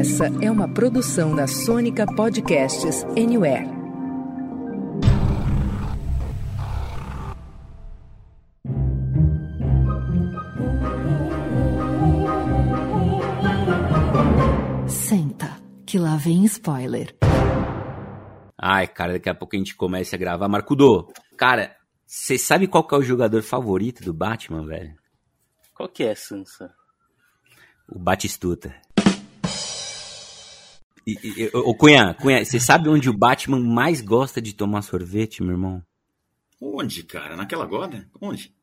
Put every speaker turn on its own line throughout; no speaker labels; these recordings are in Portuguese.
Essa é uma produção da Sônica Podcasts Anywhere.
Senta, que lá vem spoiler.
Ai, cara, daqui a pouco a gente começa a gravar. Marcudo, cara, você sabe qual que é o jogador favorito do Batman, velho?
Qual que é, Sansa?
O Batistuta. E, e, ô, Cunha, Cunha, você sabe onde o Batman mais gosta de tomar sorvete, meu irmão?
Onde, cara? Naquela goda? Onde?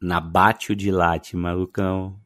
Na Bátio de Latte, malucão.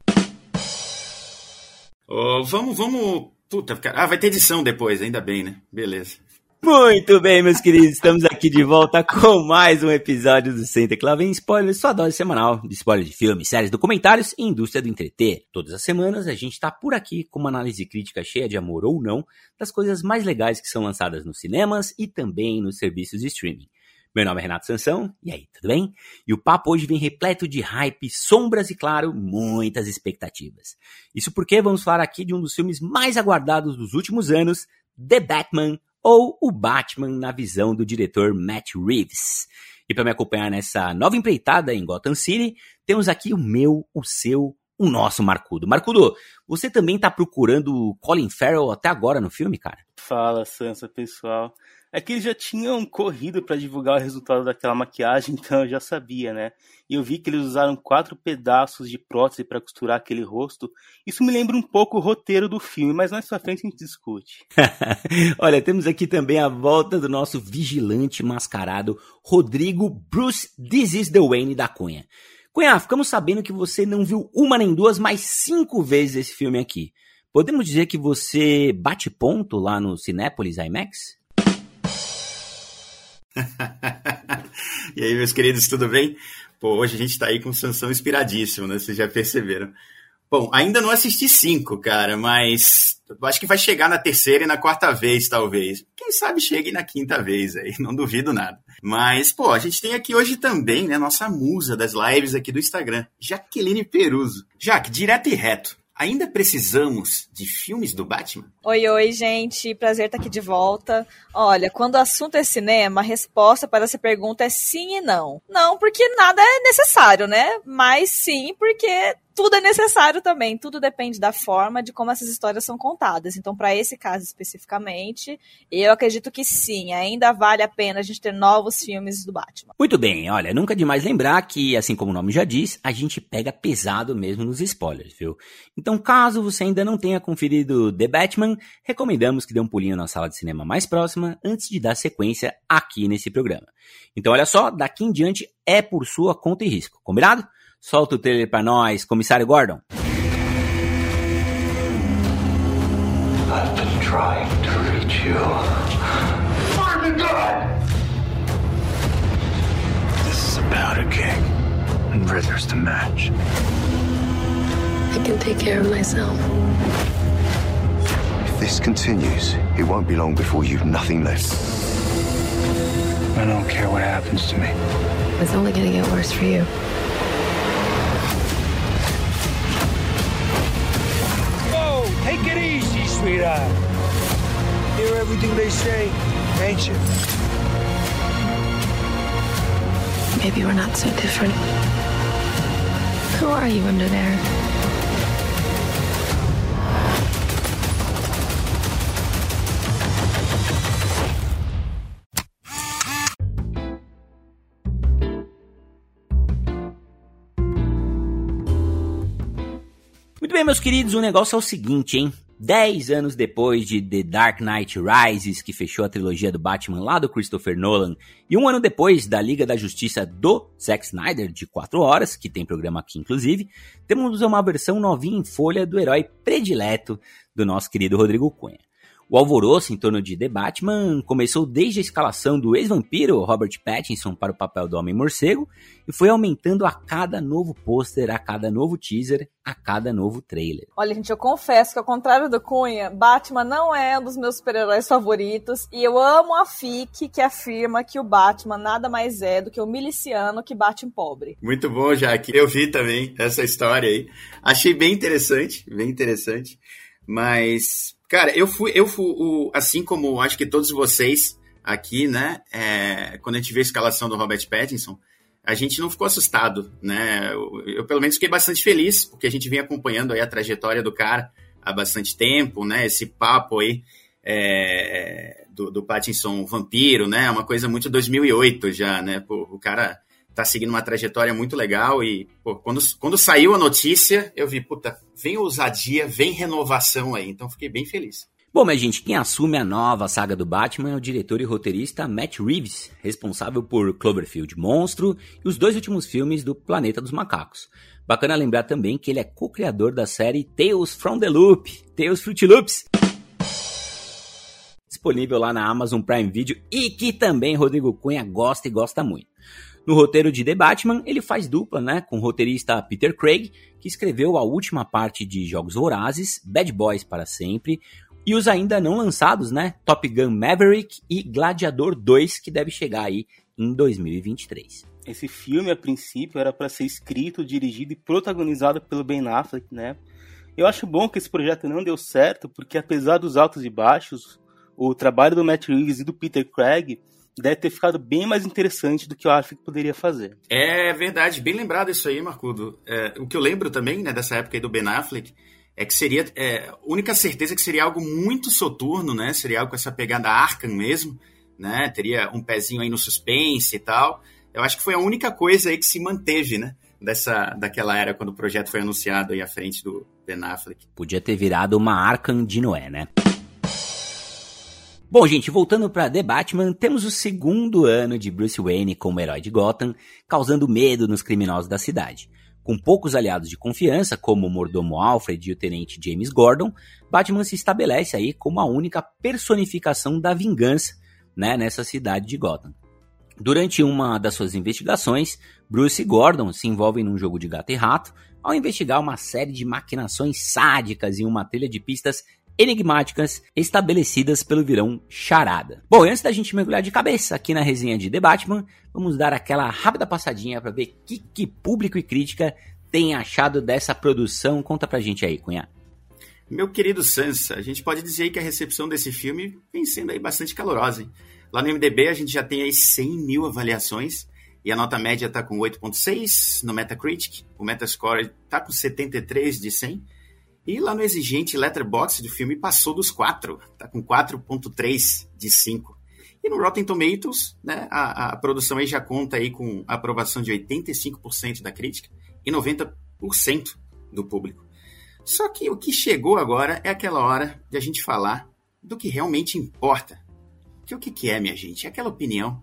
Oh, vamos, vamos. Puta, ah, vai ter edição depois, ainda bem, né? Beleza.
Muito bem, meus queridos, estamos aqui de volta com mais um episódio do Senta que lá vem spoiler, sua dose semanal de spoiler de filmes, séries, documentários e indústria do entreter. Todas as semanas a gente está por aqui com uma análise crítica cheia de amor ou não das coisas mais legais que são lançadas nos cinemas e também nos serviços de streaming. Meu nome é Renato Sansão, e aí, tudo bem? E o papo hoje vem repleto de hype, sombras e, claro, muitas expectativas. Isso porque vamos falar aqui de um dos filmes mais aguardados dos últimos anos, The Batman ou o Batman na visão do diretor Matt Reeves. E para me acompanhar nessa nova empreitada em Gotham City, temos aqui o meu, o seu, o nosso Marcudo. Marcudo, você também tá procurando Colin Farrell até agora no filme, cara?
Fala, Sansa, pessoal é que eles já tinham corrido para divulgar o resultado daquela maquiagem, então eu já sabia, né? E eu vi que eles usaram quatro pedaços de prótese para costurar aquele rosto. Isso me lembra um pouco o roteiro do filme, mas mais pra frente a gente discute.
Olha, temos aqui também a volta do nosso vigilante mascarado, Rodrigo Bruce This is the Wayne da Cunha. Cunha, ficamos sabendo que você não viu uma nem duas, mas cinco vezes esse filme aqui. Podemos dizer que você bate ponto lá no Cinépolis IMAX?
e aí, meus queridos, tudo bem? Pô, hoje a gente tá aí com Sansão inspiradíssimo, né? Vocês já perceberam. Bom, ainda não assisti cinco, cara, mas acho que vai chegar na terceira e na quarta vez, talvez. Quem sabe chegue na quinta vez aí, não duvido nada. Mas, pô, a gente tem aqui hoje também, né, nossa musa das lives aqui do Instagram, Jaqueline Peruso. Jaque, direto e reto. Ainda precisamos de filmes do Batman?
Oi, oi, gente. Prazer estar aqui de volta. Olha, quando o assunto é cinema, a resposta para essa pergunta é sim e não. Não, porque nada é necessário, né? Mas sim, porque tudo é necessário também, tudo depende da forma de como essas histórias são contadas. Então, para esse caso especificamente, eu acredito que sim, ainda vale a pena a gente ter novos filmes do Batman.
Muito bem, olha, nunca é demais lembrar que, assim como o nome já diz, a gente pega pesado mesmo nos spoilers, viu? Então, caso você ainda não tenha conferido The Batman, recomendamos que dê um pulinho na sala de cinema mais próxima antes de dar sequência aqui nesse programa. Então, olha só, daqui em diante é por sua conta e risco, combinado? Solta o trailer pra nós, comissário Gordon. I've been trying to reach you. Fire God! This is about a king, and Ritter's the match.
I can take care of myself.
If this continues, it won't be long before you've nothing left.
I don't care what happens to me.
It's only gonna get worse for you.
Sweetheart. Hear everything they say, ain't you?
Maybe we're not so different. Who are you under there?
Muito bem, meus queridos, o negócio é o seguinte, hein? Dez anos depois de The Dark Knight Rises, que fechou a trilogia do Batman lá do Christopher Nolan, e um ano depois da Liga da Justiça do Zack Snyder, de 4 horas, que tem programa aqui inclusive, temos uma versão novinha em folha do herói predileto do nosso querido Rodrigo Cunha. O alvoroço em torno de The Batman começou desde a escalação do ex-vampiro Robert Pattinson para o papel do Homem-Morcego e foi aumentando a cada novo pôster, a cada novo teaser, a cada novo trailer.
Olha, gente, eu confesso que ao contrário do Cunha, Batman não é um dos meus super-heróis favoritos e eu amo a FIC que afirma que o Batman nada mais é do que o miliciano que bate em pobre.
Muito bom, Jaque. Eu vi também essa história aí. Achei bem interessante, bem interessante. Mas Cara, eu fui, eu fui, o, assim como acho que todos vocês aqui, né? É, quando a gente vê a escalação do Robert Pattinson, a gente não ficou assustado, né? Eu, eu, pelo menos fiquei bastante feliz, porque a gente vem acompanhando aí a trajetória do cara há bastante tempo, né? Esse papo aí é, do, do Pattinson vampiro, né? É uma coisa muito 2008 já, né? Pô, o cara tá seguindo uma trajetória muito legal e pô, quando, quando saiu a notícia, eu vi, puta, vem ousadia, vem renovação aí, então fiquei bem feliz.
Bom, mas gente, quem assume a nova saga do Batman é o diretor e roteirista Matt Reeves, responsável por Cloverfield Monstro e os dois últimos filmes do Planeta dos Macacos. Bacana lembrar também que ele é co-criador da série Tales from the Loop, Tales Fruit Loops, disponível lá na Amazon Prime Video e que também Rodrigo Cunha gosta e gosta muito. No roteiro de The Batman, ele faz dupla né, com o roteirista Peter Craig, que escreveu a última parte de Jogos Vorazes, Bad Boys para Sempre, e os ainda não lançados, né, Top Gun Maverick e Gladiador 2, que deve chegar aí em 2023.
Esse filme, a princípio, era para ser escrito, dirigido e protagonizado pelo Ben Affleck, né? Eu acho bom que esse projeto não deu certo, porque apesar dos altos e baixos, o trabalho do Matt Reeves e do Peter Craig deve ter ficado bem mais interessante do que o Affleck poderia fazer.
É verdade, bem lembrado isso aí, Marcudo. É, o que eu lembro também, né, dessa época aí do Ben Affleck, é que seria, é, única certeza que seria algo muito soturno, né, seria algo com essa pegada Arkham mesmo, né, teria um pezinho aí no suspense e tal. Eu acho que foi a única coisa aí que se manteve, né, dessa, daquela era quando o projeto foi anunciado aí à frente do Ben Affleck.
Podia ter virado uma Arkham de Noé, né? Bom, gente, voltando para The Batman, temos o segundo ano de Bruce Wayne como herói de Gotham, causando medo nos criminosos da cidade. Com poucos aliados de confiança, como o mordomo Alfred e o tenente James Gordon, Batman se estabelece aí como a única personificação da vingança né, nessa cidade de Gotham. Durante uma das suas investigações, Bruce e Gordon se envolvem num jogo de gato e rato ao investigar uma série de maquinações sádicas em uma trilha de pistas enigmáticas estabelecidas pelo virão Charada. Bom, antes da gente mergulhar de cabeça aqui na resenha de The Batman, vamos dar aquela rápida passadinha para ver o que, que público e crítica tem achado dessa produção. Conta pra gente aí, Cunha.
Meu querido Sansa, a gente pode dizer que a recepção desse filme vem sendo aí bastante calorosa. Hein? Lá no MDB a gente já tem aí 100 mil avaliações e a nota média está com 8.6 no Metacritic, o Metascore está com 73 de 100 e lá no exigente Letterboxd do filme passou dos 4, tá com 4.3 de 5. E no Rotten Tomatoes, né, a, a, produção aí já conta aí com aprovação de 85% da crítica e 90% do público. Só que o que chegou agora é aquela hora de a gente falar do que realmente importa. Que o que, que é, minha gente? É aquela opinião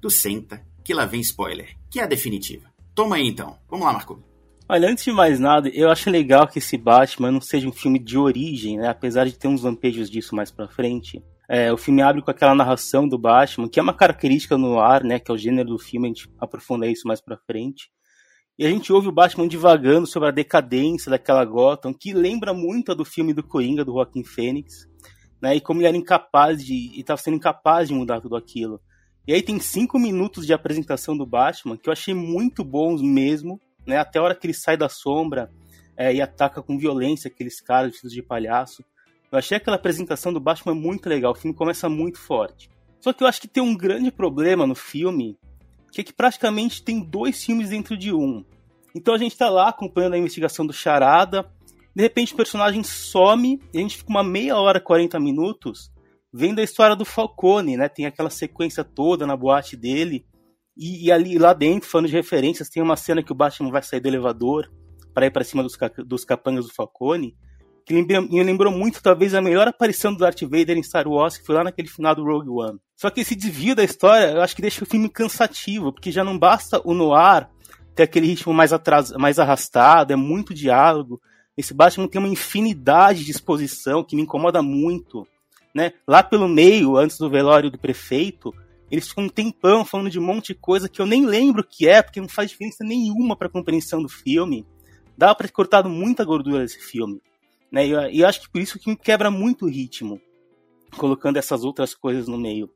do Senta, que lá vem spoiler, que é a definitiva. Toma aí então. Vamos lá, Marco.
Olha, antes de mais nada, eu acho legal que esse Batman não seja um filme de origem, né? Apesar de ter uns lampejos disso mais pra frente. É, o filme abre com aquela narração do Batman, que é uma característica no ar, né? Que é o gênero do filme, a gente aprofunda isso mais pra frente. E a gente ouve o Batman divagando sobre a decadência daquela Gotham, que lembra muito do filme do Coringa, do Joaquin Phoenix, né? E como ele era incapaz de. e estava sendo incapaz de mudar tudo aquilo. E aí tem cinco minutos de apresentação do Batman que eu achei muito bons mesmo né? Até a hora que ele sai da sombra é, e ataca com violência aqueles caras vestidos de palhaço. Eu achei aquela apresentação do Batman muito legal. O filme começa muito forte. Só que eu acho que tem um grande problema no filme, que é que praticamente tem dois filmes dentro de um. Então a gente tá lá acompanhando a investigação do Charada, de repente o personagem some e a gente fica uma meia hora, 40 minutos vendo a história do Falcone, né? Tem aquela sequência toda na boate dele. E, e, ali lá dentro, falando de referências, tem uma cena que o Batman vai sair do elevador para ir para cima dos, dos capangas do Falcone, que me lembrou muito, talvez, a melhor aparição do Darth Vader em Star Wars, que foi lá naquele final do Rogue One. Só que esse desvio da história, eu acho que deixa o filme cansativo, porque já não basta o noir ter aquele ritmo mais, atras, mais arrastado, é muito diálogo. Esse Batman tem uma infinidade de exposição que me incomoda muito. né? Lá pelo meio, antes do velório do prefeito, eles ficam um tempão falando de um monte de coisa que eu nem lembro o que é, porque não faz diferença nenhuma para a compreensão do filme. Dá para ter cortado muita gordura desse filme. Né? E eu, acho que por isso que quebra muito o ritmo, colocando essas outras coisas no meio.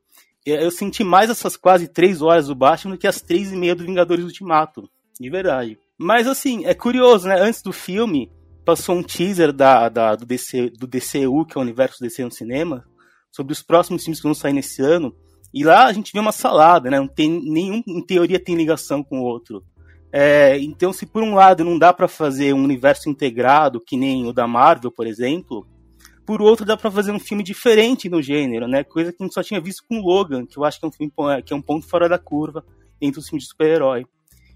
Eu, eu senti mais essas quase três horas do Batman do que as três e meia do Vingadores Ultimato. De verdade. Mas assim, é curioso, né? Antes do filme, passou um teaser da, da, do, DC, do DCU, que é o universo DC no cinema, sobre os próximos filmes que vão sair nesse ano. E lá a gente vê uma salada, né? Não tem nenhum, em teoria, tem ligação com o outro. É, então, se por um lado não dá para fazer um universo integrado, que nem o da Marvel, por exemplo, por outro dá para fazer um filme diferente no gênero, né? Coisa que a gente só tinha visto com Logan, que eu acho que é um filme que é um ponto fora da curva entre os filmes de super-herói.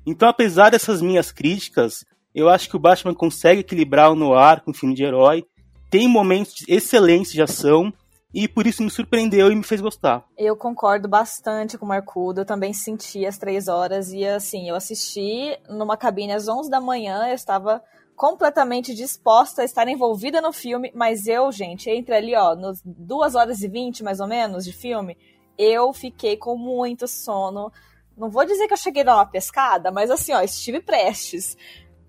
Então, apesar dessas minhas críticas, eu acho que o Batman consegue equilibrar o noir com o filme de herói, tem momentos excelentes de ação e por isso me surpreendeu e me fez gostar.
Eu concordo bastante com o Marcudo, eu também senti as três horas e assim, eu assisti numa cabine às 11 da manhã, eu estava completamente disposta a estar envolvida no filme, mas eu, gente, entre ali, ó, nos 2 horas e 20 mais ou menos de filme, eu fiquei com muito sono. Não vou dizer que eu cheguei numa pescada, mas assim, ó, estive prestes.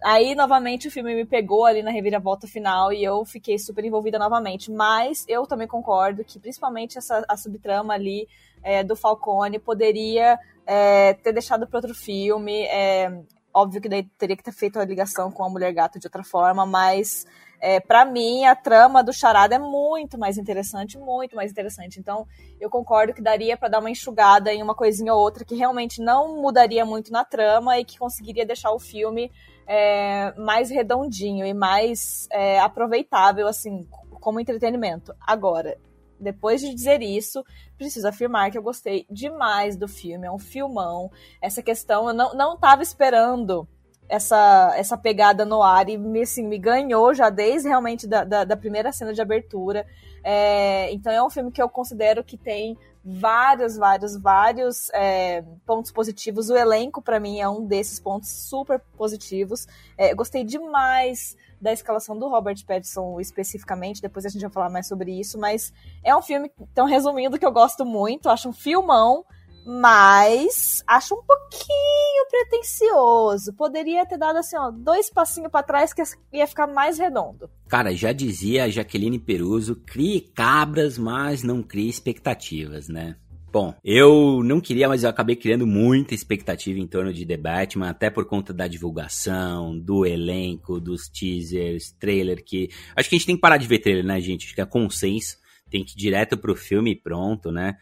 Aí, novamente, o filme me pegou ali na reviravolta final e eu fiquei super envolvida novamente. Mas eu também concordo que, principalmente, essa, a subtrama ali é, do Falcone poderia é, ter deixado para outro filme. É, óbvio que daí teria que ter feito a ligação com a Mulher Gato de outra forma, mas é, para mim a trama do Charada é muito mais interessante, muito mais interessante. Então eu concordo que daria para dar uma enxugada em uma coisinha ou outra que realmente não mudaria muito na trama e que conseguiria deixar o filme é, mais redondinho e mais é, aproveitável, assim, como entretenimento. Agora, depois de dizer isso, preciso afirmar que eu gostei demais do filme. É um filmão. Essa questão, eu não, não esperando essa, essa pegada no ar e me, assim, me ganhou já desde realmente da, da, da primeira cena de abertura. É, então é um filme que eu considero que tem vários, vários, vários é, pontos positivos. O elenco, para mim, é um desses pontos super positivos. É, gostei demais da escalação do Robert Pattinson especificamente, depois a gente vai falar mais sobre isso, mas é um filme, então resumindo, que eu gosto muito, acho um filmão, mas acho um pouquinho pretencioso. Poderia ter dado assim, ó, dois passinhos para trás que ia ficar mais redondo.
Cara, já dizia a Jaqueline Peruso, crie cabras, mas não crie expectativas, né? Bom, eu não queria, mas eu acabei criando muita expectativa em torno de The Batman, até por conta da divulgação, do elenco, dos teasers, trailer, que... Acho que a gente tem que parar de ver trailer, né, gente? Acho que é consenso, tem que ir direto pro filme pronto, né?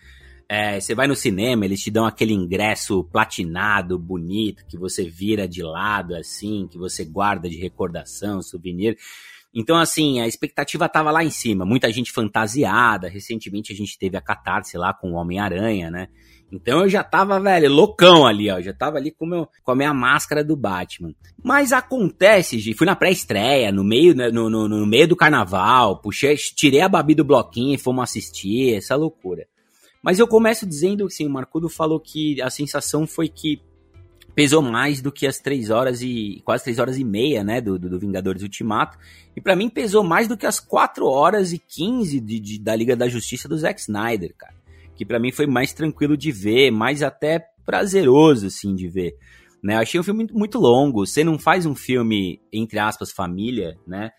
É, você vai no cinema, eles te dão aquele ingresso platinado, bonito, que você vira de lado, assim, que você guarda de recordação, souvenir. Então, assim, a expectativa tava lá em cima. Muita gente fantasiada. Recentemente a gente teve a catarse lá com o Homem-Aranha, né? Então eu já tava, velho, loucão ali, ó. Já tava ali com, meu, com a minha máscara do Batman. Mas acontece, gente. Fui na pré-estreia, no meio, né, no, no, no, meio do carnaval. Puxei, tirei a Babi do bloquinho e fomos assistir. Essa loucura. Mas eu começo dizendo, assim, o Marcudo falou que a sensação foi que pesou mais do que as três horas e quase três horas e meia, né, do, do, do Vingadores Ultimato. E para mim pesou mais do que as quatro horas e quinze de, de, da Liga da Justiça do Zack Snyder, cara. Que para mim foi mais tranquilo de ver, mais até prazeroso, assim, de ver. Né, achei um filme muito longo. Você não faz um filme, entre aspas, família, né?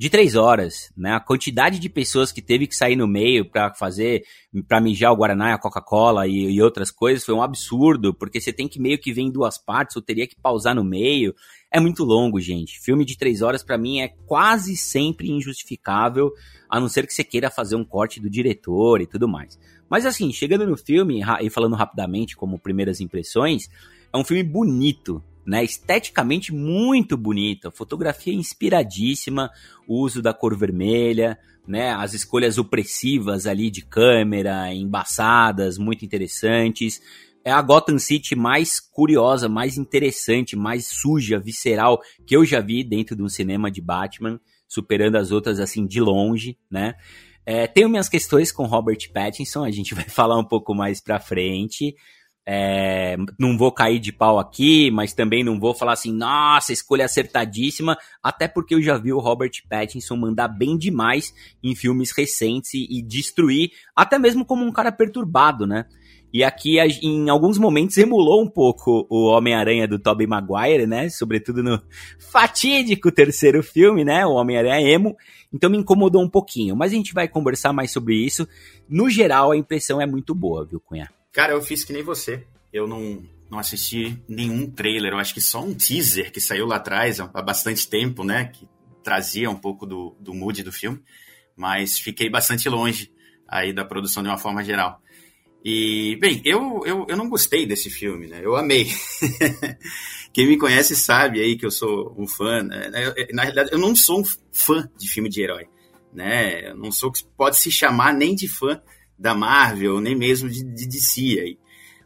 De três horas, né? A quantidade de pessoas que teve que sair no meio para fazer, para mijar o Guaraná, a Coca-Cola e, e, outras coisas foi um absurdo, porque você tem que meio que ver em duas partes, ou teria que pausar no meio. É muito longo, gente. Filme de três horas para mim é quase sempre injustificável, a não ser que você queira fazer um corte do diretor e tudo mais. Mas assim, chegando no filme e falando rapidamente como primeiras impressões, é um filme bonito, né? Esteticamente muito bonita, fotografia inspiradíssima, o uso da cor vermelha, né? As escolhas opressivas ali de câmera, embaçadas, muito interessantes. É a Gotham City mais curiosa, mais interessante, mais suja, visceral que eu já vi dentro de um cinema de Batman, superando as outras assim de longe, né? É, tenho minhas questões com Robert Pattinson, a gente vai falar um pouco mais pra frente. É, não vou cair de pau aqui, mas também não vou falar assim, nossa, escolha acertadíssima, até porque eu já vi o Robert Pattinson mandar bem demais em filmes recentes e, e destruir, até mesmo como um cara perturbado, né? E aqui, em alguns momentos, emulou um pouco o Homem-Aranha do Tobey Maguire, né? Sobretudo no fatídico terceiro filme, né? O Homem-Aranha emo. Então me incomodou um pouquinho. Mas a gente vai conversar mais sobre isso. No geral, a impressão é muito boa, viu, Cunha?
Cara, eu fiz que nem você. Eu não, não assisti nenhum trailer. Eu acho que só um teaser que saiu lá atrás, há bastante tempo, né? Que trazia um pouco do, do mood do filme. Mas fiquei bastante longe aí da produção de uma forma geral. E, bem, eu, eu, eu não gostei desse filme, né? Eu amei. Quem me conhece sabe aí que eu sou um fã. Né? Na realidade, eu não sou um fã de filme de herói, né? Eu não sou que pode se chamar nem de fã da Marvel, nem mesmo de, de DC aí.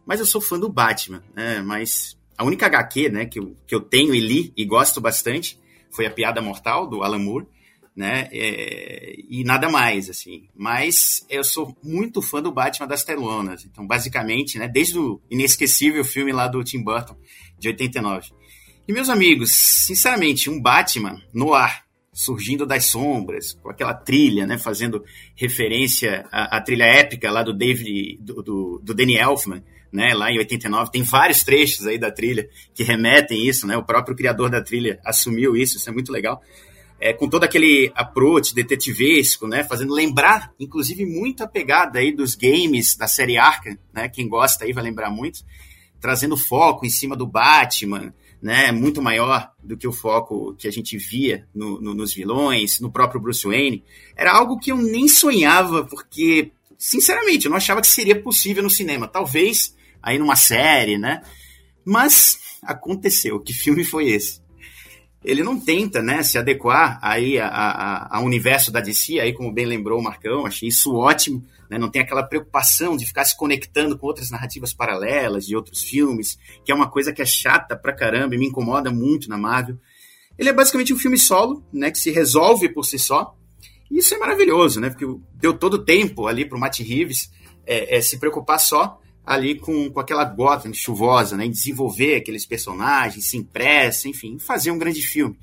Mas eu sou fã do Batman, né? Mas a única HQ, né, que eu, que eu tenho e li e gosto bastante foi a Piada Mortal, do Alan Moore né? É, e nada mais, assim. Mas eu sou muito fã do Batman das telonas. Então, basicamente, né, desde o inesquecível filme lá do Tim Burton, de 89. E, meus amigos, sinceramente, um Batman no ar, surgindo das sombras, com aquela trilha, né, fazendo referência à, à trilha épica lá do David, do, do, do Danny Elfman, né, lá em 89, tem vários trechos aí da trilha que remetem isso, né, o próprio criador da trilha assumiu isso, isso é muito legal. É, com todo aquele approach detetivesco, né, fazendo lembrar, inclusive, muita pegada aí dos games da série Arkham, né, quem gosta aí vai lembrar muito, trazendo foco em cima do Batman, né, muito maior do que o foco que a gente via no, no, nos vilões, no próprio Bruce Wayne. Era algo que eu nem sonhava, porque, sinceramente, eu não achava que seria possível no cinema. Talvez aí numa série, né? Mas aconteceu. Que filme foi esse? Ele não tenta né, se adequar aí a, a, a, universo da DC, aí como bem lembrou o Marcão, achei isso ótimo, né, não tem aquela preocupação de ficar se conectando com outras narrativas paralelas de outros filmes, que é uma coisa que é chata pra caramba e me incomoda muito na Marvel. Ele é basicamente um filme solo, né, que se resolve por si só, e isso é maravilhoso, né, porque deu todo o tempo ali pro Matt Reeves é, é, se preocupar só ali com, com aquela gota chuvosa, né, em desenvolver aqueles personagens, se impressa, enfim, fazer um grande filme.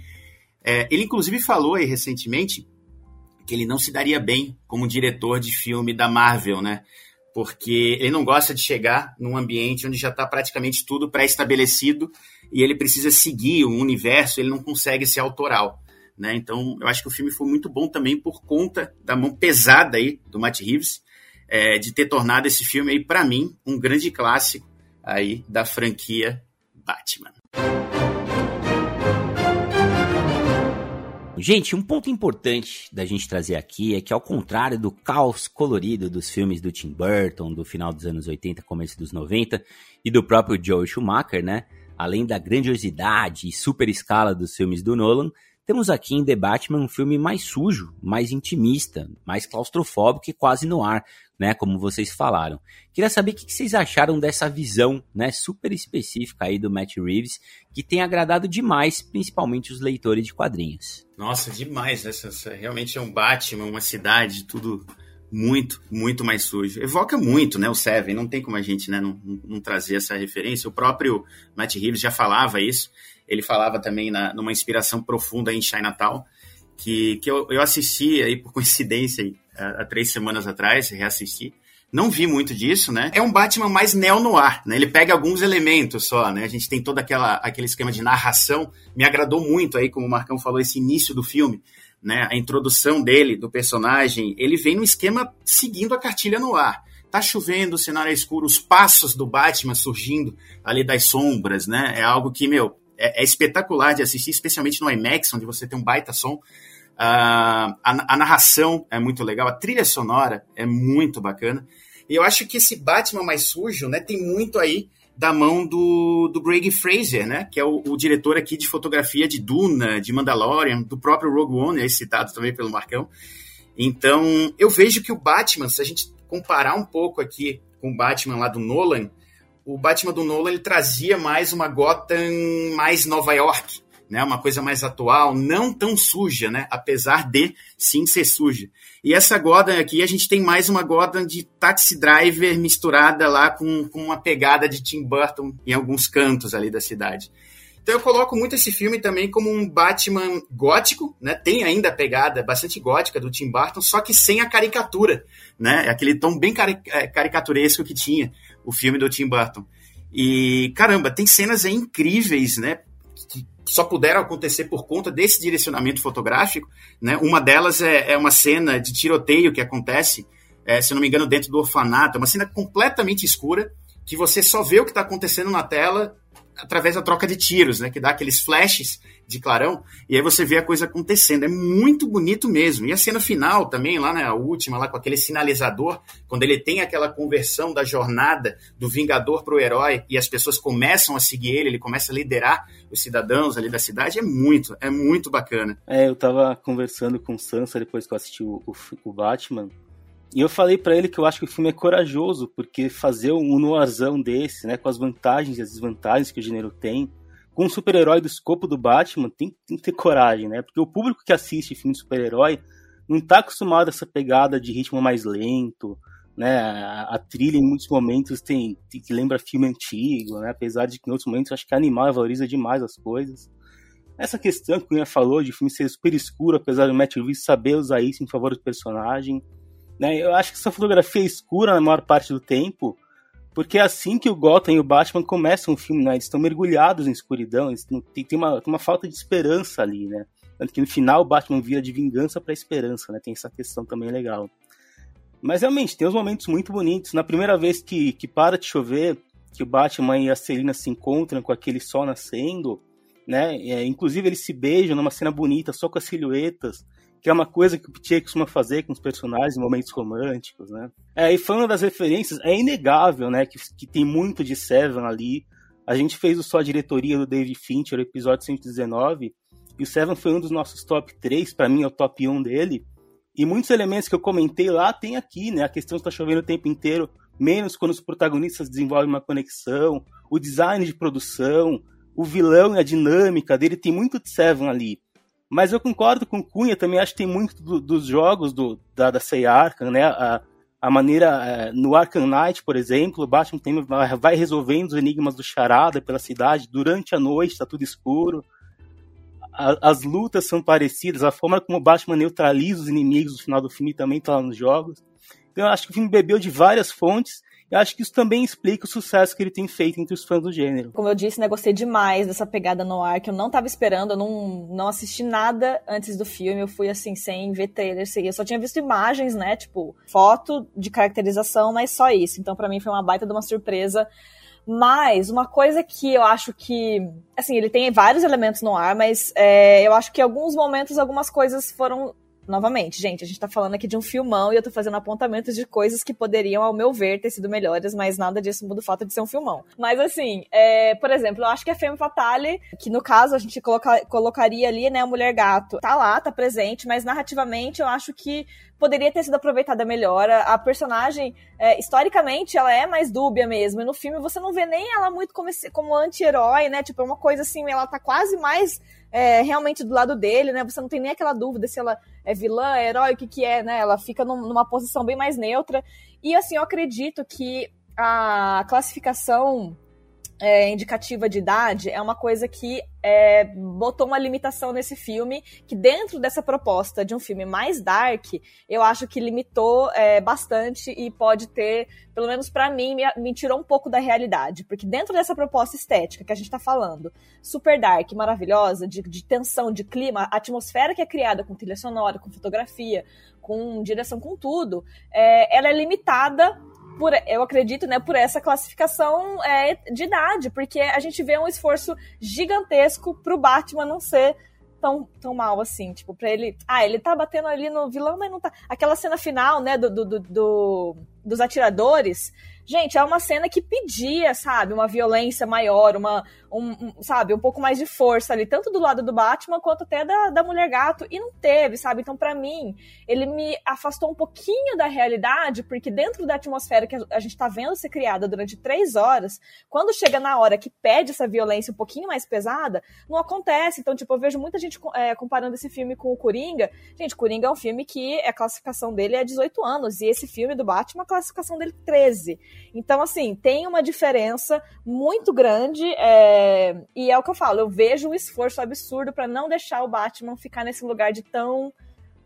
É, ele inclusive falou aí recentemente que ele não se daria bem como diretor de filme da Marvel, né? Porque ele não gosta de chegar num ambiente onde já está praticamente tudo pré-estabelecido e ele precisa seguir um universo, ele não consegue ser autoral. Né? Então, eu acho que o filme foi muito bom também por conta da mão pesada aí do Matt Reeves, é, de ter tornado esse filme aí, para mim, um grande clássico aí da franquia Batman.
Gente, um ponto importante da gente trazer aqui é que, ao contrário do caos colorido dos filmes do Tim Burton, do final dos anos 80, começo dos 90, e do próprio Joe Schumacher, né? Além da grandiosidade e super escala dos filmes do Nolan, temos aqui em The Batman um filme mais sujo, mais intimista, mais claustrofóbico e quase no ar, né? Como vocês falaram. Queria saber o que vocês acharam dessa visão, né? Super específica aí do Matt Reeves, que tem agradado demais, principalmente os leitores de quadrinhos.
Nossa, demais, né? Realmente é um Batman, uma cidade, tudo muito, muito mais sujo. Evoca muito, né, o Seven, não tem como a gente, né, não, não, trazer essa referência. O próprio Matt Reeves já falava isso, ele falava também na, numa inspiração profunda em Chinatown, que, que eu, eu assisti aí por coincidência aí, há, três semanas atrás, reassisti. Não vi muito disso, né? É um Batman mais neo-noir, né? Ele pega alguns elementos só, né? A gente tem todo aquela, aquele esquema de narração. Me agradou muito aí, como o Marcão falou, esse início do filme, né? A introdução dele, do personagem, ele vem no esquema seguindo a cartilha no ar. Tá chovendo, o cenário é escuro, os passos do Batman surgindo ali das sombras, né? É algo que, meu, é, é espetacular de assistir, especialmente no IMAX, onde você tem um baita som. A, a, narração é muito legal, a trilha sonora é muito bacana. E eu acho que esse Batman mais sujo, né, tem muito aí da mão do, do Greg Fraser, né, que é o, o, diretor aqui de fotografia de Duna, de Mandalorian, do próprio Rogue One, é citado também pelo Marcão. Então, eu vejo que o Batman, se a gente comparar um pouco aqui com o Batman lá do Nolan, o Batman do Nolan ele trazia mais uma Gotham mais Nova York, né? Uma coisa mais atual, não tão suja, né? Apesar de sim ser suja. E essa Gordon aqui, a gente tem mais uma Gordon de Taxi Driver misturada lá com, com uma pegada de Tim Burton em alguns cantos ali da cidade. Então eu coloco muito esse filme também como um Batman gótico, né? Tem ainda a pegada bastante gótica do Tim Burton, só que sem a caricatura, né? Aquele tom bem cari é, caricaturesco que tinha o filme do Tim Burton. E caramba, tem cenas incríveis, né? Só puderam acontecer por conta desse direcionamento fotográfico, né? Uma delas é, é uma cena de tiroteio que acontece, é, se não me engano, dentro do orfanato. É uma cena completamente escura que você só vê o que está acontecendo na tela através da troca de tiros, né? Que dá aqueles flashes de clarão, e aí você vê a coisa acontecendo. É muito bonito mesmo. E a cena final também, lá né, última, lá com aquele sinalizador, quando ele tem aquela conversão da jornada do Vingador para o herói e as pessoas começam a seguir ele, ele começa a liderar os cidadãos ali da cidade, é muito, é muito bacana.
É, eu tava conversando com o Sansa depois que eu assisti o, o, o Batman. E eu falei para ele que eu acho que o filme é corajoso, porque fazer um noirzão desse, né, com as vantagens e as desvantagens que o gênero tem, com um super-herói do escopo do Batman, tem, tem, que ter coragem, né? Porque o público que assiste filme de super-herói não tá acostumado a essa pegada de ritmo mais lento, né? A, a trilha em muitos momentos tem, tem, que lembra filme antigo, né? Apesar de que em outros momentos acho que animal valoriza demais as coisas. Essa questão que o Ian falou de filme ser super escuro, apesar do Matt Reeves saber usar isso em favor do personagem, né? Eu acho que essa fotografia é escura na maior parte do tempo, porque é assim que o Gotham e o Batman começam o filme, né? Eles estão mergulhados em escuridão, eles tem, tem, uma, tem uma falta de esperança ali, né? Tanto que no final o Batman vira de vingança para esperança, né? Tem essa questão também legal. Mas realmente, tem uns momentos muito bonitos. Na primeira vez que, que para de chover, que o Batman e a Selina se encontram com aquele sol nascendo, né? É, inclusive eles se beijam numa cena bonita, só com as silhuetas que é uma coisa que o Pichê costuma fazer com os personagens em momentos românticos, né? É, e falando das referências, é inegável, né, que, que tem muito de Seven ali. A gente fez o só a diretoria do David Fincher, o episódio 119, e o Seven foi um dos nossos top 3, para mim é o top 1 dele. E muitos elementos que eu comentei lá tem aqui, né? A questão está chovendo o tempo inteiro, menos quando os protagonistas desenvolvem uma conexão, o design de produção, o vilão e a dinâmica dele tem muito de Seven ali. Mas eu concordo com o Cunha, também acho que tem muito do, dos jogos do, da, da Sei Arkham, né? A, a maneira, é, no Arkham Knight, por exemplo, o Batman tem, vai resolvendo os enigmas do Charada pela cidade durante a noite, está tudo escuro. As lutas são parecidas, a forma como o Batman neutraliza os inimigos no final do filme também está lá nos jogos. Então eu acho que o filme bebeu de várias fontes eu acho que isso também explica o sucesso que ele tem feito entre os fãs do gênero.
Como eu disse, né, gostei demais dessa pegada no ar, que eu não tava esperando, eu não, não assisti nada antes do filme, eu fui assim, sem ver trailer, eu só tinha visto imagens, né, tipo, foto de caracterização, mas só isso. Então, para mim, foi uma baita de uma surpresa. Mas uma coisa que eu acho que. Assim, ele tem vários elementos no ar, mas é, eu acho que em alguns momentos algumas coisas foram novamente, gente, a gente tá falando aqui de um filmão e eu tô fazendo apontamentos de coisas que poderiam, ao meu ver, ter sido melhores, mas nada disso muda o fato de ser um filmão. Mas assim, é, por exemplo, eu acho que a Femme Fatale, que no caso a gente coloca, colocaria ali, né, a Mulher Gato, tá lá, tá presente, mas narrativamente eu acho que poderia ter sido aproveitada melhor. A, personagem, é, historicamente, ela é mais dúbia mesmo. E no filme você não vê nem ela muito como, como anti-herói, né? Tipo, é uma coisa assim, ela tá quase mais é, realmente do lado dele, né? Você não tem nem aquela dúvida se ela é vilã, é herói, o que que é, né? Ela fica num, numa posição bem mais neutra. E assim, eu acredito que a classificação é, indicativa de idade é uma coisa que é, botou uma limitação nesse filme, que dentro dessa proposta de um filme mais dark, eu acho que limitou é, bastante e pode ter, pelo menos para mim, me, me, tirou um pouco da realidade. Porque dentro dessa proposta estética que a gente tá falando, super dark, maravilhosa, de, de tensão, de clima, a atmosfera que é criada com trilha sonora, com fotografia, com direção, com tudo, é, ela é limitada por, eu acredito, né, por essa classificação é, de idade, porque a gente vê um esforço gigantesco pro Batman não ser tão, tão mal assim, tipo, pra ele, ah, ele tá batendo ali no vilão, mas não tá, aquela cena final, né, do, do, do dos atiradores, Gente, é uma cena que pedia, sabe, uma violência maior, uma, um, um, sabe, um pouco mais de força ali, tanto do lado do Batman quanto até da, da Mulher Gato, e não teve, sabe? Então, para mim, ele me afastou um pouquinho da realidade, porque dentro da atmosfera que a gente tá vendo ser criada durante três horas, quando chega na hora que pede essa violência um pouquinho mais pesada, não acontece. Então, tipo, eu vejo muita gente é, comparando esse filme com o Coringa. Gente, Coringa é um filme que a classificação dele é 18 anos, e esse filme do Batman, a classificação dele é 13. Então, assim, tem uma diferença muito grande. É... E é o que eu falo, eu vejo um esforço absurdo para não deixar o Batman ficar nesse lugar de tão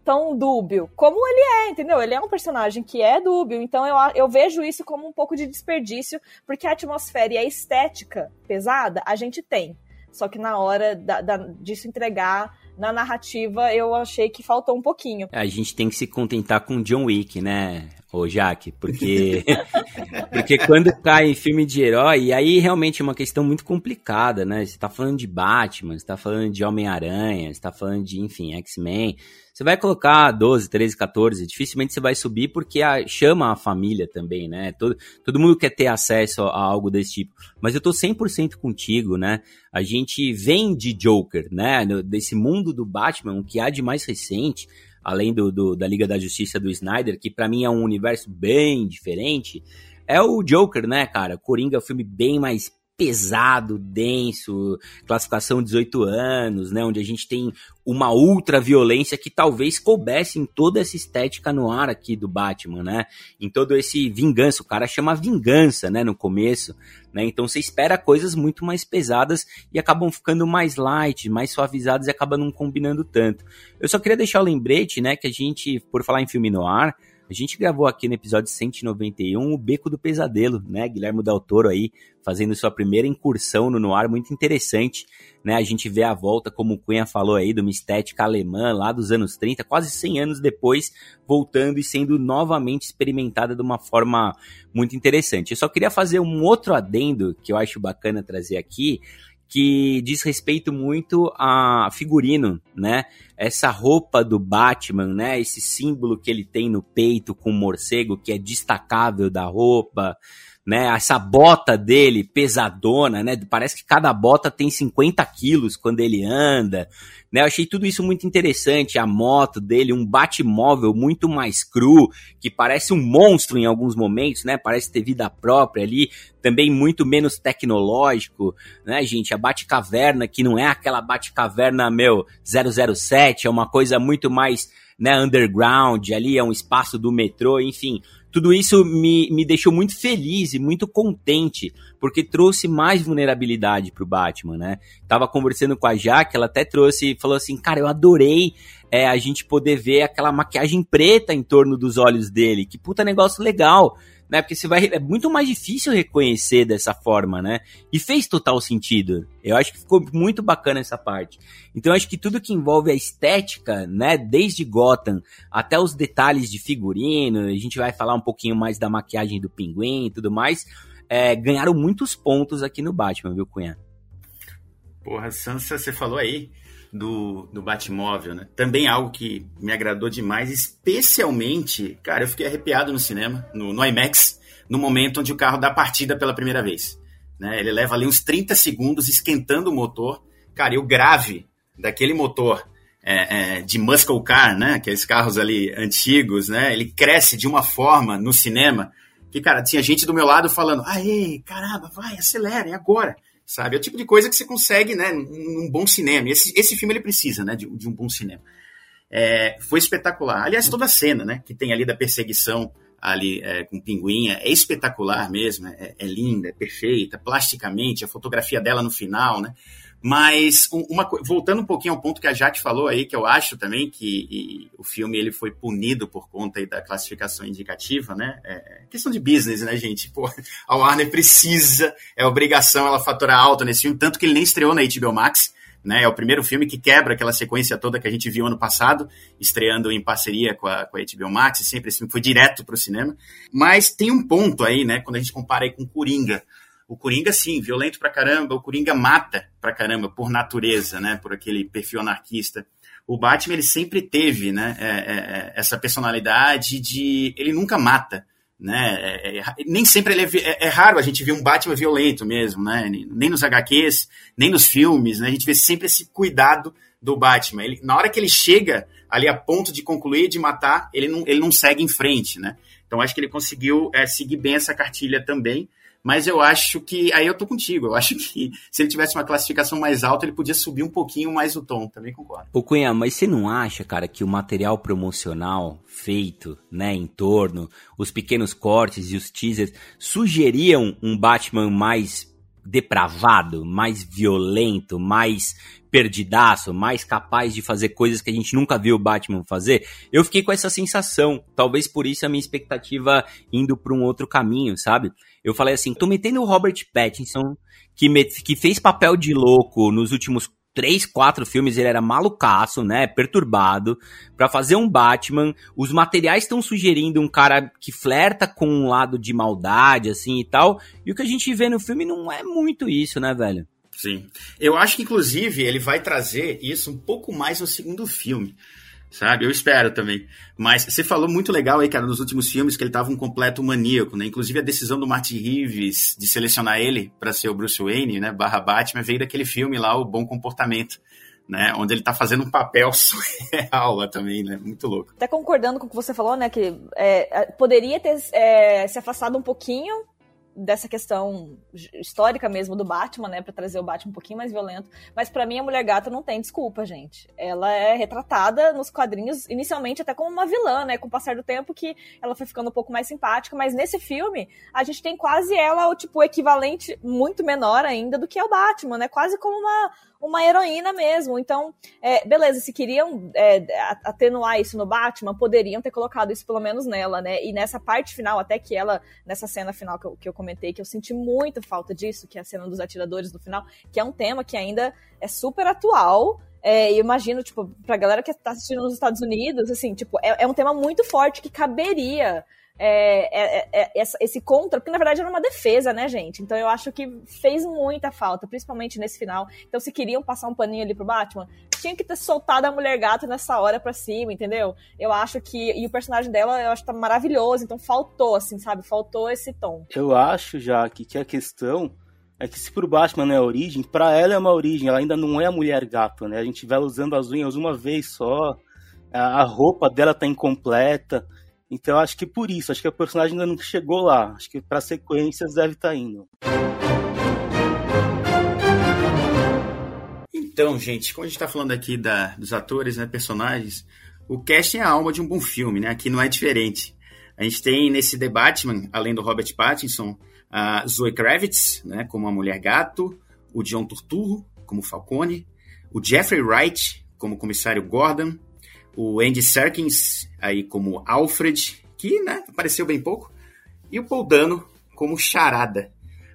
tão dúbio como ele é, entendeu? Ele é um personagem que é dúbio, então eu, eu vejo isso como um pouco de desperdício, porque a atmosfera e a estética pesada a gente tem. Só que na hora da, da, disso entregar na narrativa, eu achei que faltou um pouquinho.
A gente tem que se contentar com John Wick, né? Ô Jaque, porque porque quando cai em filme de herói, aí realmente é uma questão muito complicada, né? Você tá falando de Batman, você tá falando de Homem-Aranha, você tá falando de, enfim, X-Men. Você vai colocar 12, 13, 14, dificilmente você vai subir porque a, chama a família também, né? Todo, todo mundo quer ter acesso a algo desse tipo. Mas eu tô 100% contigo, né? A gente vem de Joker, né? Desse mundo do Batman, o que há de mais recente, além do, do, da Liga da Justiça do Snyder, que para mim é um universo bem diferente, é o Joker, né, cara? Coringa é um filme bem mais pesado, denso, classificação 18 anos, né, onde a gente tem uma ultra violência que talvez coubesse em toda essa estética no ar aqui do Batman, né? Em todo esse vingança, o cara chama vingança, né, no começo, né? Então você espera coisas muito mais pesadas e acabam ficando mais light, mais suavizadas e acaba não combinando tanto. Eu só queria deixar o lembrete, né, que a gente, por falar em filme no ar, a gente gravou aqui no episódio 191 o Beco do Pesadelo, né? Guilherme Del Toro aí fazendo sua primeira incursão no noir, muito interessante, né? A gente vê a volta, como o Cunha falou aí, de uma estética alemã lá dos anos 30, quase 100 anos depois, voltando e sendo novamente experimentada de uma forma muito interessante. Eu só queria fazer um outro adendo que eu acho bacana trazer aqui, que diz respeito muito a figurino, né? Essa roupa do Batman, né? Esse símbolo que ele tem no peito com o morcego, que é destacável da roupa, né? Essa bota dele pesadona, né? Parece que cada bota tem 50 quilos quando ele anda, né? Eu achei tudo isso muito interessante. A moto dele, um Batmóvel muito mais cru, que parece um monstro em alguns momentos, né? Parece ter vida própria ali, também muito menos tecnológico, né, gente? A Batcaverna, que não é aquela Batcaverna, meu, 007, é uma coisa muito mais, né, underground, ali é um espaço do metrô, enfim tudo isso me, me deixou muito feliz e muito contente, porque trouxe mais vulnerabilidade pro Batman, né? Tava conversando com a Jaque, ela até trouxe, falou assim, cara, eu adorei é, a gente poder ver aquela maquiagem preta em torno dos olhos dele, que puta negócio legal né? Porque você vai é muito mais difícil reconhecer dessa forma, né? E fez total sentido. Eu acho que ficou muito bacana essa parte. Então eu acho que tudo que envolve a estética, né, desde Gotham até os detalhes de figurino, a gente vai falar um pouquinho mais da maquiagem do pinguim e tudo mais, é, ganharam muitos pontos aqui no Batman, viu, Cunha?
Porra, Sansa, você falou aí do, do Batmóvel, né? Também algo que me agradou demais, especialmente, cara, eu fiquei arrepiado no cinema, no, no IMAX, no momento onde o carro dá partida pela primeira vez. Né? Ele leva ali uns 30 segundos esquentando o motor. Cara, e o grave daquele motor é, é, de muscle car, né? Aqueles carros ali antigos, né? Ele cresce de uma forma no cinema que, cara, tinha gente do meu lado falando: aê, caramba, vai, acelera, é agora sabe? É o tipo de coisa que você consegue, né, num bom cinema. Esse, esse filme ele precisa, né, de, de um bom cinema. É, foi espetacular. Aliás, toda a cena, né, que tem ali da perseguição ali é, com pinguinha é espetacular mesmo, é, é, linda, é perfeita, plasticamente, a fotografia dela no final, né? Mas uma, voltando um pouquinho ao ponto que a Jaque falou aí, que eu acho também que o filme ele foi punido por conta da classificação indicativa, né? É, é questão de business, né, gente? Pô, a Warner precisa, é obrigação ela faturar alto nesse filme, tanto que ele nem estreou na HBO Max, né? É o primeiro filme que quebra aquela sequência toda que a gente viu ano passado, estreando em parceria com a, com a HBO Max, sempre esse filme foi direto para o cinema. Mas tem um ponto aí, né, quando a gente compara aí com Coringa, o Coringa, sim, violento pra caramba, o Coringa mata pra caramba, por natureza, né? Por aquele perfil anarquista. O Batman, ele sempre teve, né? É, é, é essa personalidade de. Ele nunca mata, né? É, é, nem sempre ele é, é, é, raro a gente ver um Batman violento mesmo, né? Nem nos HQs, nem nos filmes, né? A gente vê sempre esse cuidado do Batman. Ele, na hora que ele chega ali a ponto de concluir, de matar, ele não, ele não segue em frente, né? Então acho que ele conseguiu é, seguir bem essa cartilha também. Mas eu acho que. Aí eu tô contigo. Eu acho que se ele tivesse uma classificação mais alta, ele podia subir um pouquinho mais o tom. Também concordo.
Ô Cunha, mas você não acha, cara, que o material promocional feito, né, em torno, os pequenos cortes e os teasers sugeriam um Batman mais depravado, mais violento, mais perdidaço, mais capaz de fazer coisas que a gente nunca viu o Batman fazer. Eu fiquei com essa sensação. Talvez por isso a minha expectativa indo para um outro caminho, sabe? Eu falei assim, tô metendo o Robert Pattinson, que, me, que fez papel de louco nos últimos três, quatro filmes, ele era malucaço, né? Perturbado, para fazer um Batman. Os materiais estão sugerindo um cara que flerta com um lado de maldade, assim e tal. E o que a gente vê no filme não é muito isso, né, velho?
Sim. Eu acho que, inclusive, ele vai trazer isso um pouco mais no segundo filme sabe? Eu espero também. Mas você falou muito legal aí, cara, nos últimos filmes que ele tava um completo maníaco, né? Inclusive a decisão do Martin Reeves de selecionar ele para ser o Bruce Wayne, né? Barra Batman, veio daquele filme lá, O Bom Comportamento. Né, onde ele tá fazendo um papel surreal lá também, né? Muito louco.
Até concordando com o que você falou, né? Que é, poderia ter é, se afastado um pouquinho dessa questão histórica mesmo do Batman, né, para trazer o Batman um pouquinho mais violento. Mas para mim a Mulher Gata não tem desculpa, gente. Ela é retratada nos quadrinhos inicialmente até como uma vilã, né, com o passar do tempo que ela foi ficando um pouco mais simpática, mas nesse filme a gente tem quase ela o tipo equivalente muito menor ainda do que é o Batman, né? Quase como uma uma heroína mesmo. Então, é, beleza, se queriam é, atenuar isso no Batman, poderiam ter colocado isso pelo menos nela, né? E nessa parte final, até que ela, nessa cena final que eu, que eu comentei, que eu senti muita falta disso, que é a cena dos atiradores no final, que é um tema que ainda é super atual. É, imagino, tipo, pra galera que tá assistindo nos Estados Unidos, assim, tipo, é, é um tema muito forte que caberia é, é, é, esse contra, porque na verdade era uma defesa, né, gente? Então eu acho que fez muita falta, principalmente nesse final. Então, se queriam passar um paninho ali pro Batman, tinha que ter soltado a mulher gato nessa hora pra cima, entendeu? Eu acho que. E o personagem dela, eu acho que tá maravilhoso, então faltou, assim, sabe? Faltou esse tom.
Eu acho, já que, a questão é que se pro Batman não é origem, pra ela é uma origem, ela ainda não é a mulher gato, né? A gente vai usando as unhas uma vez só, a roupa dela tá incompleta. Então acho que por isso, acho que a personagem ainda não chegou lá. Acho que para sequências deve estar tá indo.
Então, gente, como a gente está falando aqui da, dos atores, né, personagens, o casting é a alma de um bom filme, né? Aqui não é diferente. A gente tem nesse The Batman, além do Robert Pattinson, a Zoe Kravitz, né, como a Mulher Gato, o John Turturro, como Falcone, o Jeffrey Wright, como Comissário Gordon, o Andy Serkins aí como Alfred, que né, apareceu bem pouco, e o Paul Dano como Charada.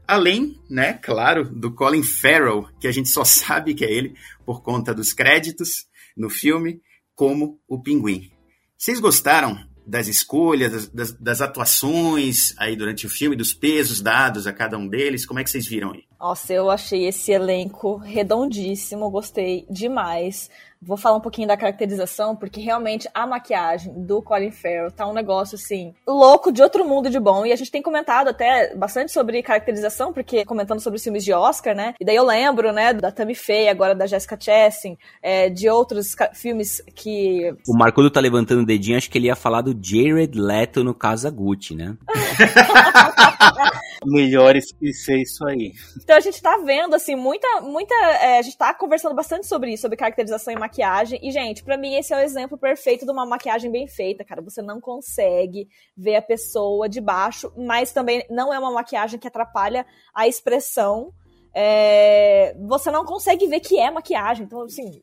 Além, né, claro, do Colin Farrell, que a gente só sabe que é ele por conta dos créditos no filme, como o Pinguim. Vocês gostaram das escolhas, das, das, atuações aí durante o filme, dos pesos dados a cada um deles? Como é que vocês viram aí?
Nossa, eu achei esse elenco redondíssimo, gostei demais. Vou falar um pouquinho da caracterização, porque realmente a maquiagem do Colin Farrell tá um negócio assim, louco de outro mundo de bom. E a gente tem comentado até bastante sobre caracterização, porque comentando sobre os filmes de Oscar, né? E daí eu lembro, né, da Tammy Faye, agora da Jessica Chastain, é, de outros filmes que.
O Marcudo tá levantando o dedinho, acho que ele ia falar do Jared Leto no Gucci, né?
Melhores que ser isso aí.
Então a gente tá vendo, assim, muita. muita é, a gente tá conversando bastante sobre isso, sobre caracterização e maquiagem maquiagem. E, gente, para mim esse é o exemplo perfeito de uma maquiagem bem feita, cara. Você não consegue ver a pessoa de baixo, mas também não é uma maquiagem que atrapalha a expressão. É... Você não consegue ver que é maquiagem. Então, assim,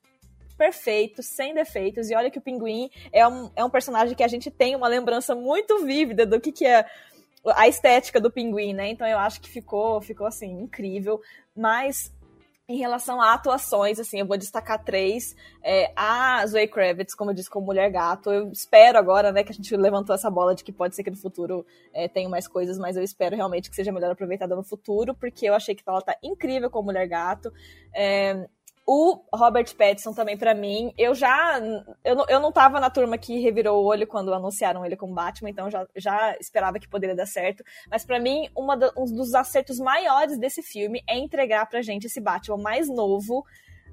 perfeito, sem defeitos. E olha que o Pinguim é um, é um personagem que a gente tem uma lembrança muito vívida do que, que é a estética do Pinguim, né? Então eu acho que ficou, ficou assim, incrível. Mas em relação a atuações, assim, eu vou destacar três. É, a Zoe Kravitz, como eu disse, como Mulher Gato. Eu espero agora, né, que a gente levantou essa bola de que pode ser que no futuro é, tenha mais coisas, mas eu espero realmente que seja melhor aproveitada no futuro, porque eu achei que ela tá incrível como Mulher Gato. É, o Robert Pattinson também para mim, eu já eu não, eu não tava na turma que revirou o olho quando anunciaram ele como Batman, então já, já esperava que poderia dar certo, mas para mim da, um dos acertos maiores desse filme é entregar pra gente esse Batman mais novo,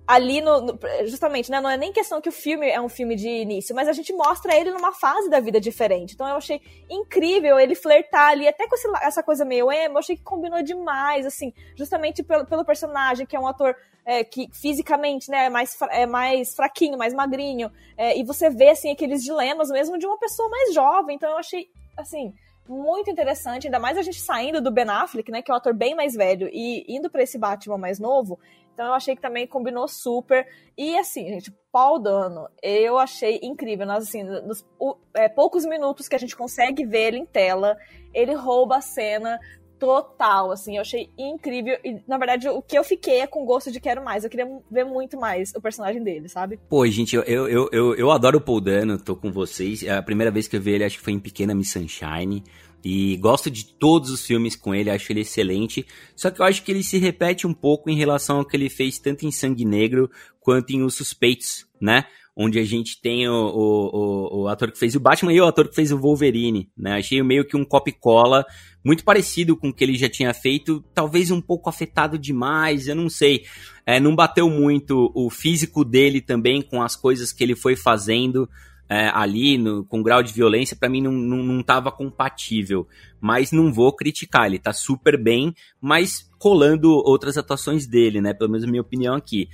ali no, no, justamente, né, não é nem questão que o filme é um filme de início, mas a gente mostra ele numa fase da vida diferente. Então eu achei incrível ele flertar ali, até com esse, essa coisa meio emo, eu achei que combinou demais, assim, justamente pelo, pelo personagem, que é um ator é, que fisicamente, né, é mais, é mais fraquinho, mais magrinho, é, e você vê, assim, aqueles dilemas mesmo de uma pessoa mais jovem. Então eu achei, assim, muito interessante, ainda mais a gente saindo do Ben Affleck, né, que é um ator bem mais velho, e indo para esse Batman mais novo, então eu achei que também combinou super. E assim, gente, Paul Dano, eu achei incrível. Nós, assim, nos o, é, poucos minutos que a gente consegue ver ele em tela, ele rouba a cena total, assim, eu achei incrível. E, na verdade, o que eu fiquei é com gosto de quero mais. Eu queria ver muito mais o personagem dele, sabe?
Pô, gente, eu, eu, eu, eu adoro o Paul Dano, tô com vocês. É a primeira vez que eu vi ele, acho que foi em Pequena Miss Sunshine. E gosto de todos os filmes com ele, acho ele excelente. Só que eu acho que ele se repete um pouco em relação ao que ele fez tanto em Sangue Negro quanto em Os Suspeitos, né? Onde a gente tem o, o, o, o ator que fez o Batman e o ator que fez o Wolverine, né? Achei meio que um copy-cola, muito parecido com o que ele já tinha feito, talvez um pouco afetado demais, eu não sei. É, não bateu muito o físico dele também com as coisas que ele foi fazendo é, ali, no, com grau de violência, para mim não, não, não tava compatível. Mas não vou criticar, ele tá super bem, mas colando outras atuações dele, né? Pelo menos a minha opinião aqui.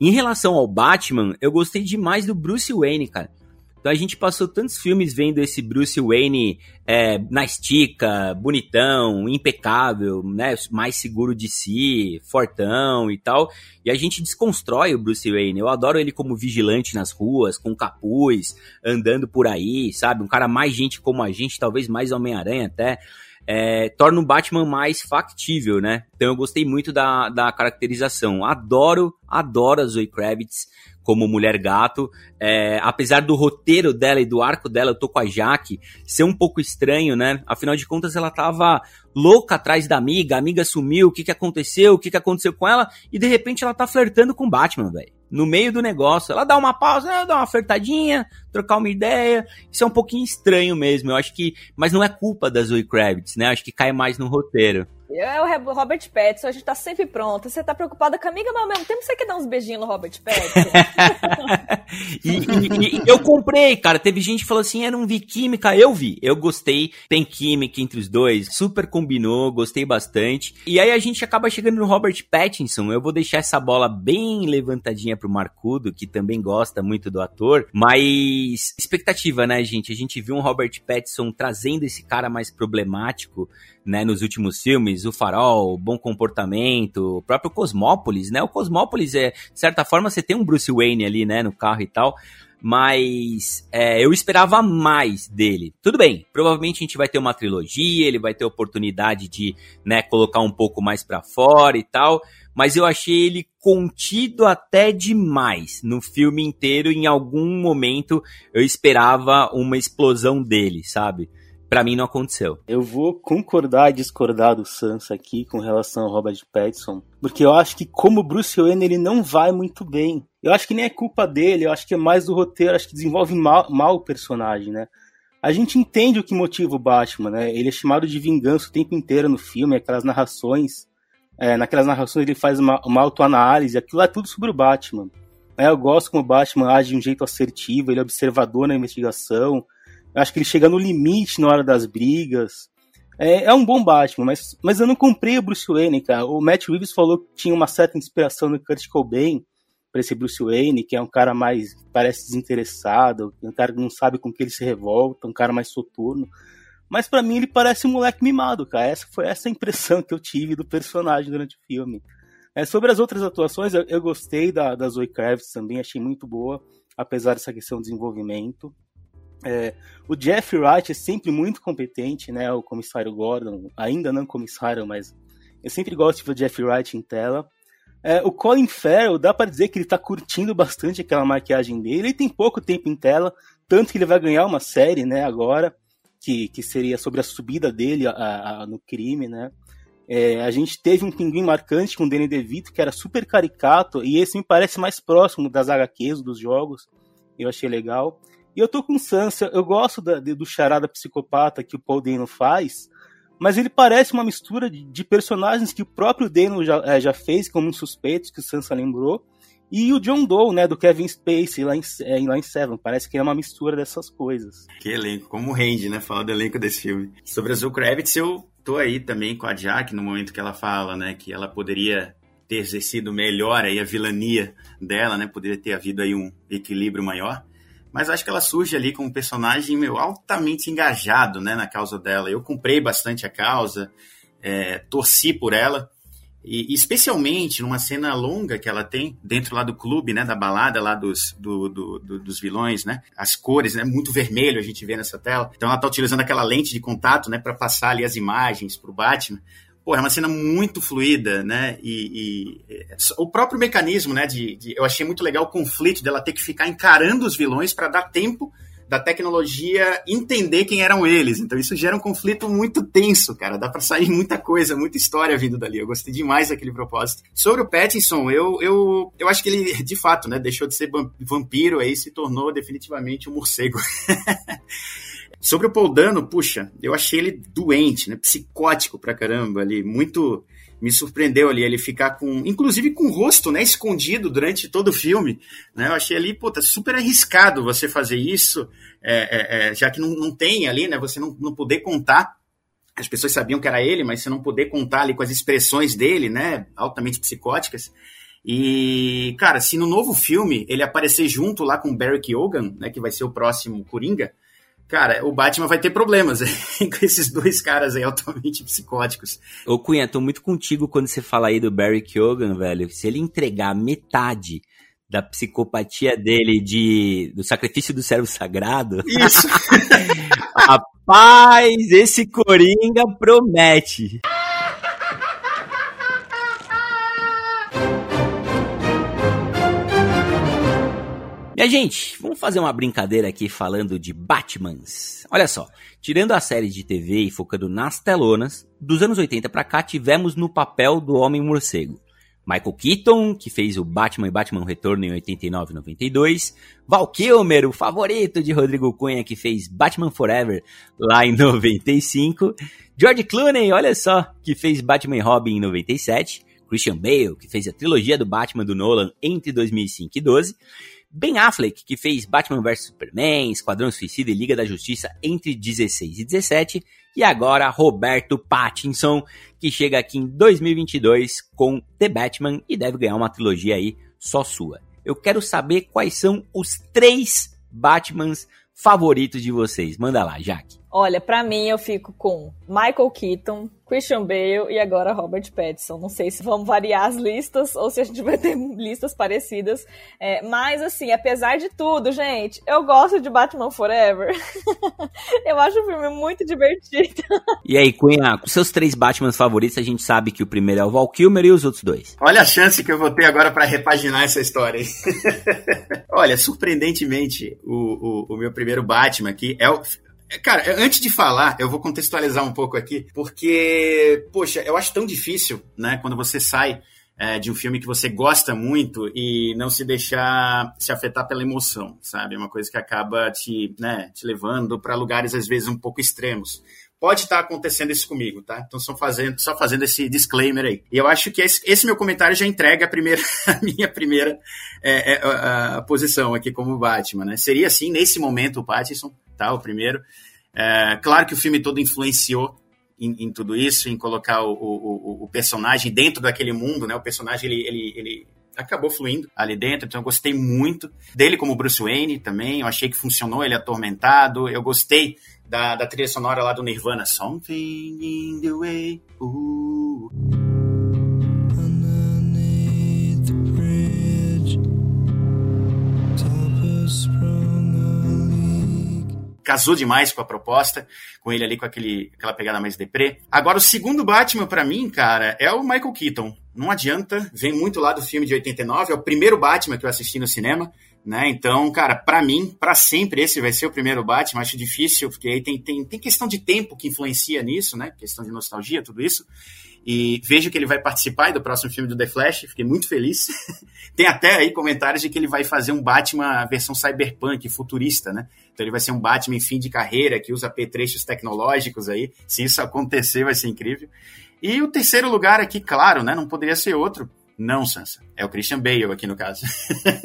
Em relação ao Batman, eu gostei demais do Bruce Wayne, cara. Então a gente passou tantos filmes vendo esse Bruce Wayne é, na estica, bonitão, impecável, né? Mais seguro de si, fortão e tal. E a gente desconstrói o Bruce Wayne. Eu adoro ele como vigilante nas ruas, com capuz, andando por aí, sabe? Um cara mais gente como a gente, talvez mais Homem-Aranha até. É, torna o Batman mais factível, né? Então eu gostei muito da, da caracterização. Adoro, adoro a Zoe Kravitz como Mulher Gato. É, apesar do roteiro dela e do arco dela, eu tô com a Jaque, ser um pouco estranho, né? Afinal de contas, ela tava louca atrás da amiga, a amiga sumiu, o que que aconteceu, o que que aconteceu com ela, e de repente ela tá flertando com Batman, velho. No meio do negócio. Ela dá uma pausa, dá uma flertadinha, trocar uma ideia. Isso é um pouquinho estranho mesmo. Eu acho que. Mas não é culpa da Zoe Kravitz, né? Eu acho que cai mais no roteiro.
É o Robert Pattinson, a gente tá sempre pronto. Você tá preocupada com a amiga, mas ao mesmo tempo você quer dar uns beijinhos no Robert Pattinson.
e, e, e, eu comprei, cara. Teve gente que falou assim: eu não vi química. Eu vi, eu gostei. Tem química entre os dois, super combinou, gostei bastante. E aí a gente acaba chegando no Robert Pattinson. Eu vou deixar essa bola bem levantadinha pro Marcudo, que também gosta muito do ator. Mas expectativa, né, gente? A gente viu um Robert Pattinson trazendo esse cara mais problemático né, nos últimos filmes, o Farol, Bom Comportamento, o próprio Cosmópolis, né? O Cosmópolis é, de certa forma, você tem um Bruce Wayne ali, né, no carro e tal, mas é, eu esperava mais dele. Tudo bem, provavelmente a gente vai ter uma trilogia, ele vai ter oportunidade de, né, colocar um pouco mais para fora e tal, mas eu achei ele contido até demais no filme inteiro. Em algum momento eu esperava uma explosão dele, sabe? Para mim não aconteceu.
Eu vou concordar e discordar do Sansa aqui com relação ao Robert Pattinson, porque eu acho que como Bruce Wayne ele não vai muito bem. Eu acho que nem é culpa dele, eu acho que é mais do roteiro, acho que desenvolve mal, mal o personagem, né? A gente entende o que motiva o Batman, né? Ele é chamado de vingança o tempo inteiro no filme, aquelas narrações. É, naquelas narrações ele faz uma, uma autoanálise, aquilo é tudo sobre o Batman. É, eu gosto como o Batman age de um jeito assertivo, ele é observador na investigação, acho que ele chega no limite na hora das brigas. É, é, um bom Batman, mas, mas eu não comprei o Bruce Wayne, cara. O Matt Reeves falou que tinha uma certa inspiração no Kurt Cobain para esse Bruce Wayne, que é um cara mais, parece desinteressado, um cara que não sabe com que ele se revolta, um cara mais soturno. Mas para mim ele parece um moleque mimado, cara. Essa foi essa impressão que eu tive do personagem durante o filme. É, sobre as outras atuações, eu, eu gostei da, da Zoe Kravitz também, achei muito boa, apesar dessa questão de desenvolvimento. É, o Jeff Wright é sempre muito competente, né? O comissário Gordon, ainda não comissário, mas eu sempre gosto de ver o Jeff Wright em tela. É, o Colin Farrell, dá para dizer que ele tá curtindo bastante aquela maquiagem dele. Ele tem pouco tempo em tela, tanto que ele vai ganhar uma série, né, agora, que, que seria sobre a subida dele a, a, no crime, né? É, a gente teve um pinguim marcante com o Danny DeVito, que era super caricato, e esse me parece mais próximo das HQs, dos jogos. Eu achei legal. E eu tô com Sansa, eu gosto da, do charada psicopata que o Paul Dano faz, mas ele parece uma mistura de, de personagens que o próprio Dano já, é, já fez, como os suspeitos, que o Sansa lembrou, e o John Doe, né, do Kevin Spacey lá em, é, lá em Seven. Parece que é uma mistura dessas coisas.
Que elenco, como rende, né, falar do elenco desse filme. Sobre a Zoe eu tô aí também com a Jack no momento que ela fala, né, que ela poderia ter exercido melhor aí a vilania dela, né, poderia ter havido aí um equilíbrio maior. Mas acho que ela surge ali como um personagem meu, altamente engajado, né, na causa dela. Eu comprei bastante a causa, é, torci por ela. E, especialmente numa cena longa que ela tem dentro lá do clube, né, da balada lá dos, do, do, do, dos vilões, né, as cores, né, muito vermelho a gente vê nessa tela. Então ela tá utilizando aquela lente de contato, né, para passar ali as imagens pro Batman. Pô, é uma cena muito fluida, né? E, e o próprio mecanismo, né? De, de, eu achei muito legal o conflito dela ter que ficar encarando os vilões para dar tempo da tecnologia entender quem eram eles. Então isso gera um conflito muito tenso, cara. Dá para sair muita coisa, muita história vindo dali. Eu gostei demais daquele propósito. Sobre o Pattinson, eu, eu, eu acho que ele, de fato, né, deixou de ser vampiro aí se tornou definitivamente um morcego. Sobre o Paul Dano, puxa, eu achei ele doente, né, psicótico pra caramba ali, muito me surpreendeu ali ele ficar com, inclusive com o rosto, né, escondido durante todo o filme, né, eu achei ali, puta, super arriscado você fazer isso, é, é, é, já que não, não tem ali, né, você não, não poder contar, as pessoas sabiam que era ele, mas você não poder contar ali com as expressões dele, né, altamente psicóticas, e, cara, se no novo filme ele aparecer junto lá com o Barry Keoghan, né, que vai ser o próximo Coringa, cara, o Batman vai ter problemas com esses dois caras aí altamente psicóticos.
Ô Cunha, tô muito contigo quando você fala aí do Barry Keoghan, velho. Se ele entregar metade da psicopatia dele de do sacrifício do servo sagrado.
Isso.
Rapaz, esse Coringa promete. Minha gente, vamos fazer uma brincadeira aqui falando de Batmans. Olha só, tirando a série de TV e focando nas telonas, dos anos 80 para cá tivemos no papel do Homem Morcego. Michael Keaton, que fez o Batman e Batman Retorno em 89 e 92. Val Kilmer, o favorito de Rodrigo Cunha, que fez Batman Forever lá em 95. George Clooney, olha só, que fez Batman e Robin em 97. Christian Bale, que fez a trilogia do Batman do Nolan entre 2005 e 12. Ben Affleck, que fez Batman vs Superman, Esquadrão Suicida e Liga da Justiça entre 16 e 17, e agora Roberto Pattinson, que chega aqui em 2022 com The Batman e deve ganhar uma trilogia aí só sua. Eu quero saber quais são os três Batmans favoritos de vocês. Manda lá, Jaque.
Olha, para mim eu fico com Michael Keaton, Christian Bale e agora Robert Pattinson. Não sei se vamos variar as listas ou se a gente vai ter listas parecidas. É, mas, assim, apesar de tudo, gente, eu gosto de Batman Forever. eu acho o filme muito divertido.
E aí, Cunha, com seus três Batmans favoritos, a gente sabe que o primeiro é o Val Kilmer e os outros dois.
Olha a chance que eu vou ter agora para repaginar essa história. Olha, surpreendentemente, o, o, o meu primeiro Batman aqui é o, Cara, antes de falar, eu vou contextualizar um pouco aqui, porque, poxa, eu acho tão difícil, né, quando você sai é, de um filme que você gosta muito e não se deixar se afetar pela emoção, sabe? É uma coisa que acaba te, né, te levando para lugares às vezes um pouco extremos. Pode estar acontecendo isso comigo, tá? Então só fazendo, só fazendo esse disclaimer aí. E eu acho que esse, esse meu comentário já entrega a, primeira, a minha primeira é, é, a, a, posição aqui como Batman, né? Seria assim, nesse momento, o Pattinson, tá? O primeiro. É, claro que o filme todo influenciou em, em tudo isso, em colocar o, o, o, personagem dentro daquele mundo, né? O personagem, ele, ele, ele acabou fluindo ali dentro, então eu gostei muito dele como Bruce Wayne também, eu achei que funcionou, ele atormentado, eu gostei da, da trilha sonora lá do Nirvana, Something in the Way, uh. Casou demais com a proposta, com ele ali com aquele, aquela pegada mais deprê. Agora, o segundo Batman para mim, cara, é o Michael Keaton. Não adianta, vem muito lá do filme de 89, é o primeiro Batman que eu assisti no cinema, né? Então, cara, para mim, para sempre esse vai ser o primeiro Batman. Acho difícil, porque aí tem, tem, tem questão de tempo que influencia nisso, né? Questão de nostalgia, tudo isso. E vejo que ele vai participar do próximo filme do The Flash, fiquei muito feliz. Tem até aí comentários de que ele vai fazer um Batman versão cyberpunk, futurista, né? Então ele vai ser um Batman em fim de carreira, que usa apetrechos tecnológicos aí. Se isso acontecer, vai ser incrível. E o terceiro lugar aqui, claro, né? Não poderia ser outro. Não, Sansa. É o Christian Bale aqui no caso.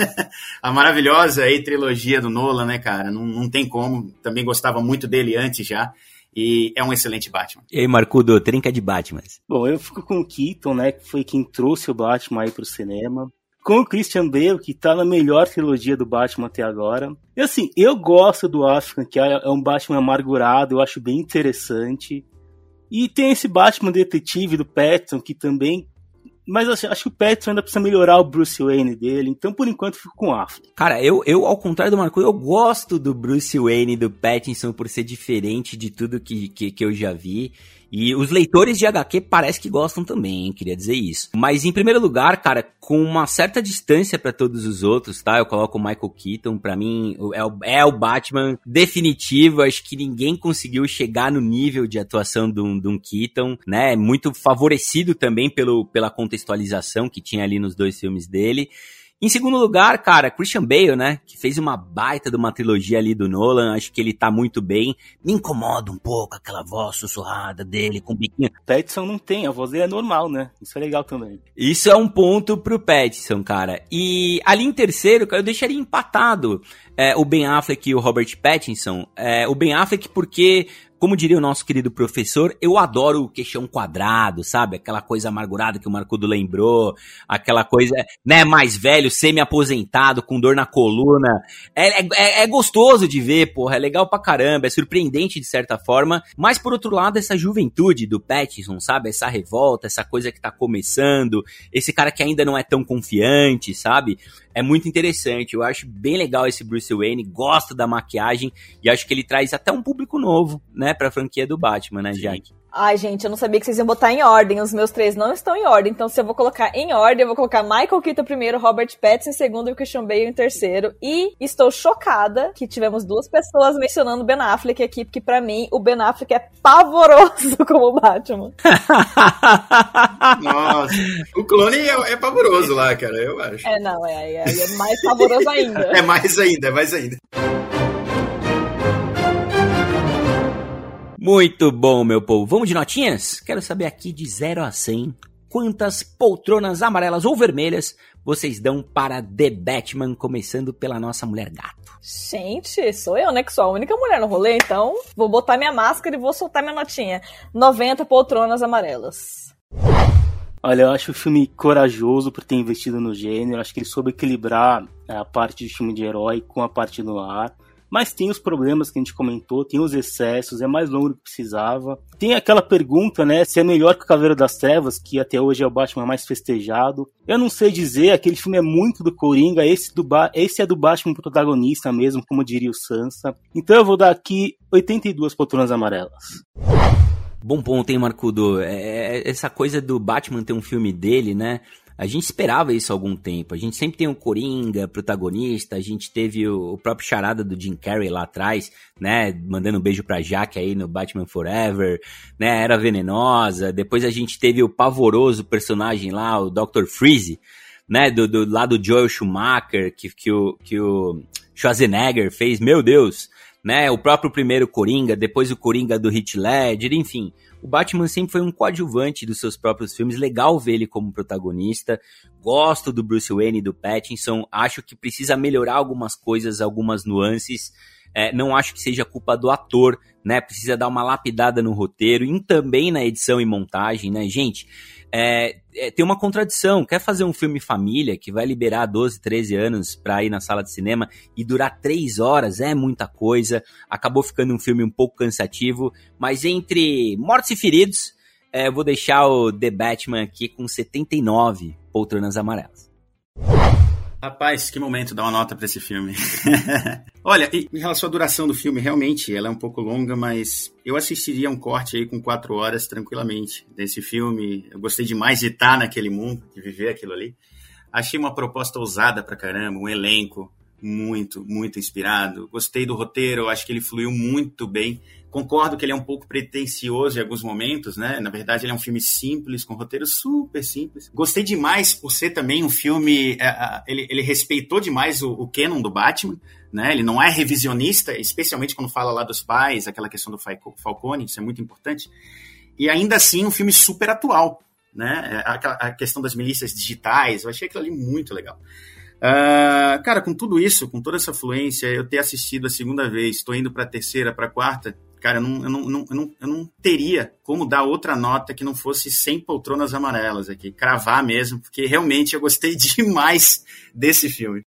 a maravilhosa aí trilogia do Nolan, né, cara? Não, não tem como. Também gostava muito dele antes já. E é um excelente Batman.
E aí, Marcudo, trinca de Batman.
Bom, eu fico com o Keaton, né? Que foi quem trouxe o Batman aí pro cinema. Com o Christian Bale, que tá na melhor trilogia do Batman até agora. E assim, eu gosto do African, que é um Batman amargurado, eu acho bem interessante. E tem esse Batman detetive do Pattinson, que também mas assim, acho que o Pattinson ainda precisa melhorar o Bruce Wayne dele, então por enquanto fico com o.
Cara, eu, eu ao contrário do Marco, eu gosto do Bruce Wayne do Pattinson por ser diferente de tudo que, que, que eu já vi. E os leitores de HQ parece que gostam também, hein? queria dizer isso. Mas em primeiro lugar, cara, com uma certa distância para todos os outros, tá? Eu coloco o Michael Keaton, para mim é o, é o Batman definitivo. Acho que ninguém conseguiu chegar no nível de atuação de um, de um Keaton, né? Muito favorecido também pelo, pela contextualização que tinha ali nos dois filmes dele. Em segundo lugar, cara, Christian Bale, né? Que fez uma baita de uma trilogia ali do Nolan. Acho que ele tá muito bem. Me incomoda um pouco aquela voz sussurrada dele com biquinho.
Pattinson não tem, a voz dele é normal, né? Isso é legal também.
Isso é um ponto pro Pattinson, cara. E ali em terceiro, cara, eu deixaria empatado é, o Ben Affleck e o Robert Pattinson. É, o Ben Affleck porque como diria o nosso querido professor, eu adoro o queixão quadrado, sabe? Aquela coisa amargurada que o Marcudo lembrou, aquela coisa, né, mais velho, semi-aposentado, com dor na coluna. É, é, é, gostoso de ver, porra, é legal pra caramba, é surpreendente de certa forma, mas por outro lado, essa juventude do Pattinson, sabe? Essa revolta, essa coisa que tá começando, esse cara que ainda não é tão confiante, sabe? é muito interessante. Eu acho bem legal esse Bruce Wayne, gosto da maquiagem e acho que ele traz até um público novo, né, pra franquia do Batman, né, Jack?
Ai, gente, eu não sabia que vocês iam botar em ordem. Os meus três não estão em ordem. Então, se eu vou colocar em ordem, eu vou colocar Michael Keaton primeiro, Robert Pattinson em segundo e o Christian Bale em terceiro. E estou chocada que tivemos duas pessoas mencionando Ben Affleck aqui, porque para mim o Ben Affleck é pavoroso como Batman.
Nossa, o clone é, é, pavoroso lá, cara, eu acho.
É, não, é, é, é mais pavoroso ainda.
é mais ainda, é mais ainda.
Muito bom, meu povo. Vamos de notinhas? Quero saber aqui de 0 a 100 quantas poltronas amarelas ou vermelhas vocês dão para The Batman, começando pela nossa mulher gato.
Gente, sou eu, né? Que sou a única mulher no rolê, então vou botar minha máscara e vou soltar minha notinha. 90 poltronas amarelas.
Olha, eu acho o filme corajoso por ter investido no gênero. Acho que ele soube equilibrar a parte de filme de herói com a parte no ar. Mas tem os problemas que a gente comentou, tem os excessos, é mais longo do que precisava. Tem aquela pergunta, né, se é melhor que o Caveiro das Trevas, que até hoje é o Batman mais festejado. Eu não sei dizer, aquele filme é muito do Coringa, esse, do ba esse é do Batman protagonista mesmo, como diria o Sansa. Então eu vou dar aqui 82 poltronas amarelas.
Bom ponto, hein, Marcudo? É, é, essa coisa do Batman ter um filme dele, né? A gente esperava isso há algum tempo. A gente sempre tem o Coringa, protagonista, a gente teve o, o próprio charada do Jim Carrey lá atrás, né? Mandando um beijo pra Jaque aí no Batman Forever, né? Era venenosa. Depois a gente teve o pavoroso personagem lá, o Dr. Freeze, né? Do, do lá do Joel Schumacher, que, que, o, que o Schwarzenegger fez. Meu Deus! Né, o próprio primeiro Coringa, depois o Coringa do Heath Ledger, enfim o Batman sempre foi um coadjuvante dos seus próprios filmes, legal ver ele como protagonista. Gosto do Bruce Wayne e do Pattinson, acho que precisa melhorar algumas coisas, algumas nuances. É, não acho que seja culpa do ator, né? Precisa dar uma lapidada no roteiro e também na edição e montagem, né, gente? é, é, tem uma contradição. Quer fazer um filme família que vai liberar 12, 13 anos pra ir na sala de cinema e durar 3 horas, é muita coisa. Acabou ficando um filme um pouco cansativo, mas entre mortos e feridos, é, vou deixar o The Batman aqui com 79 poltronas amarelas.
Rapaz, que momento dar uma nota para esse filme. Olha, em relação à duração do filme, realmente ela é um pouco longa, mas eu assistiria um corte aí com quatro horas tranquilamente desse filme. Eu gostei demais de estar naquele mundo, de viver aquilo ali. Achei uma proposta ousada pra caramba, um elenco, muito, muito inspirado. Gostei do roteiro, acho que ele fluiu muito bem. Concordo que ele é um pouco pretencioso em alguns momentos, né? Na verdade, ele é um filme simples, com roteiro super simples. Gostei demais por ser também um filme. É, ele, ele, respeitou demais o, o canon do Batman, né? Ele não é revisionista, especialmente quando fala lá dos pais, aquela questão do Falcone, isso é muito importante. E ainda assim, um filme super atual, né? A, a questão das milícias digitais, eu achei aquilo ali muito legal. Uh, cara, com tudo isso, com toda essa fluência, eu ter assistido a segunda vez, estou indo para a terceira, para a quarta, cara, eu não, eu, não, eu, não, eu não teria como dar outra nota que não fosse 100 poltronas amarelas aqui, cravar mesmo, porque realmente eu gostei demais desse filme.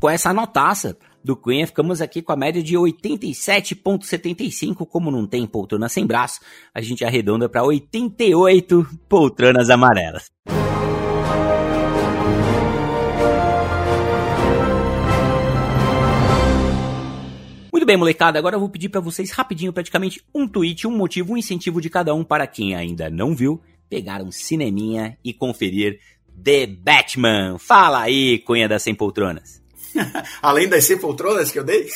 Com essa notaça do Cunha, ficamos aqui com a média de 87,75. Como não tem poltrona sem braço, a gente arredonda para 88 poltronas amarelas. Muito bem, molecada, agora eu vou pedir para vocês rapidinho, praticamente um tweet, um motivo, um incentivo de cada um para quem ainda não viu, pegar um cineminha e conferir The Batman. Fala aí, cunha das 100 poltronas.
Além das 100 poltronas que eu dei?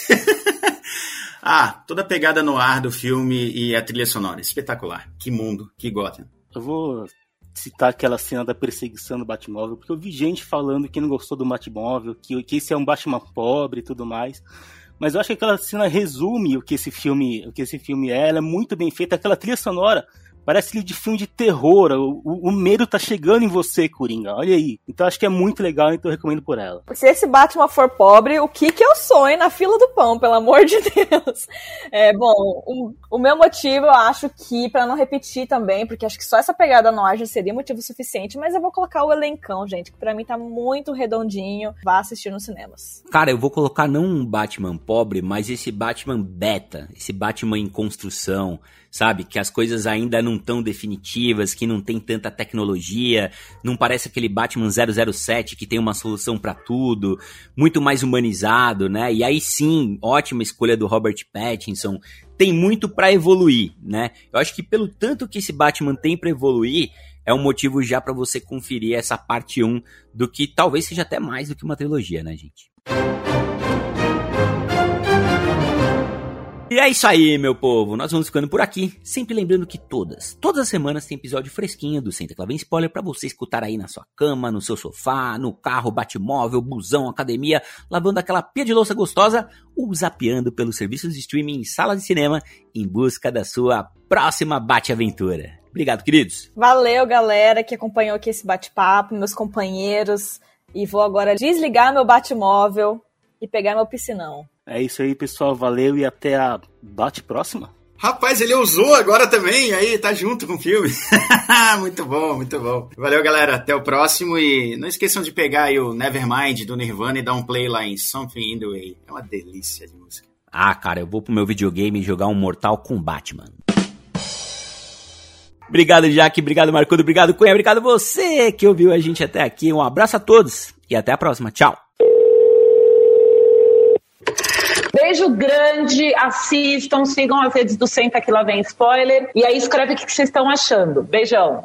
ah, toda a pegada no ar do filme e a trilha sonora, espetacular. Que mundo, que Gotham.
Eu vou citar aquela cena da perseguição do Batmóvel, porque eu vi gente falando que não gostou do Batmóvel, que, que esse é um Batman pobre e tudo mais. Mas eu acho que aquela cena resume o que esse filme, o que esse filme é. Ela é muito bem feita. Aquela trilha sonora Parece de filme de terror. O, o, o, medo tá chegando em você, Coringa. Olha aí. Então acho que é muito legal, então eu recomendo por ela.
Se esse Batman for pobre, o que que eu sonho na fila do pão, pelo amor de Deus? É, bom, o, o meu motivo eu acho que, para não repetir também, porque acho que só essa pegada no ar já seria motivo suficiente, mas eu vou colocar o elencão, gente, que pra mim tá muito redondinho. Vá assistir nos cinemas.
Cara, eu vou colocar não um Batman pobre, mas esse Batman beta, esse Batman em construção, sabe? Que as coisas ainda não tão definitivas, que não tem tanta tecnologia, não parece aquele Batman 007 que tem uma solução para tudo, muito mais humanizado, né? E aí sim, ótima escolha do Robert Pattinson, tem muito para evoluir, né? Eu acho que pelo tanto que esse Batman tem para evoluir, é um motivo já para você conferir essa parte 1 do que talvez seja até mais do que uma trilogia, né, gente? E é isso aí, meu povo. Nós vamos ficando por aqui. Sempre lembrando que todas, todas as semanas tem episódio fresquinho do Senta Clavem Spoiler para você escutar aí na sua cama, no seu sofá, no carro, batmóvel, busão, academia, lavando aquela pia de louça gostosa ou zapeando pelos serviços de streaming em sala de cinema em busca da sua próxima bate-aventura. Obrigado, queridos.
Valeu, galera que acompanhou aqui esse bate-papo, meus companheiros. E vou agora desligar meu batmóvel e pegar meu piscinão.
É isso aí, pessoal. Valeu e até a bate próxima.
Rapaz, ele usou agora também, aí tá junto com o filme. muito bom, muito bom. Valeu, galera. Até o próximo e não esqueçam de pegar aí o Nevermind do Nirvana e dar um play lá em Something in the Way. É uma delícia de música.
Ah, cara, eu vou pro meu videogame jogar um Mortal Kombat, mano. Obrigado, Jaque. Obrigado, Marcudo. Obrigado, Cunha. Obrigado você que ouviu a gente até aqui. Um abraço a todos e até a próxima. Tchau.
Beijo grande, assistam, sigam as redes do Senta Que Lá Vem Spoiler. E aí escreve o que vocês estão achando. Beijão.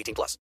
18 plus.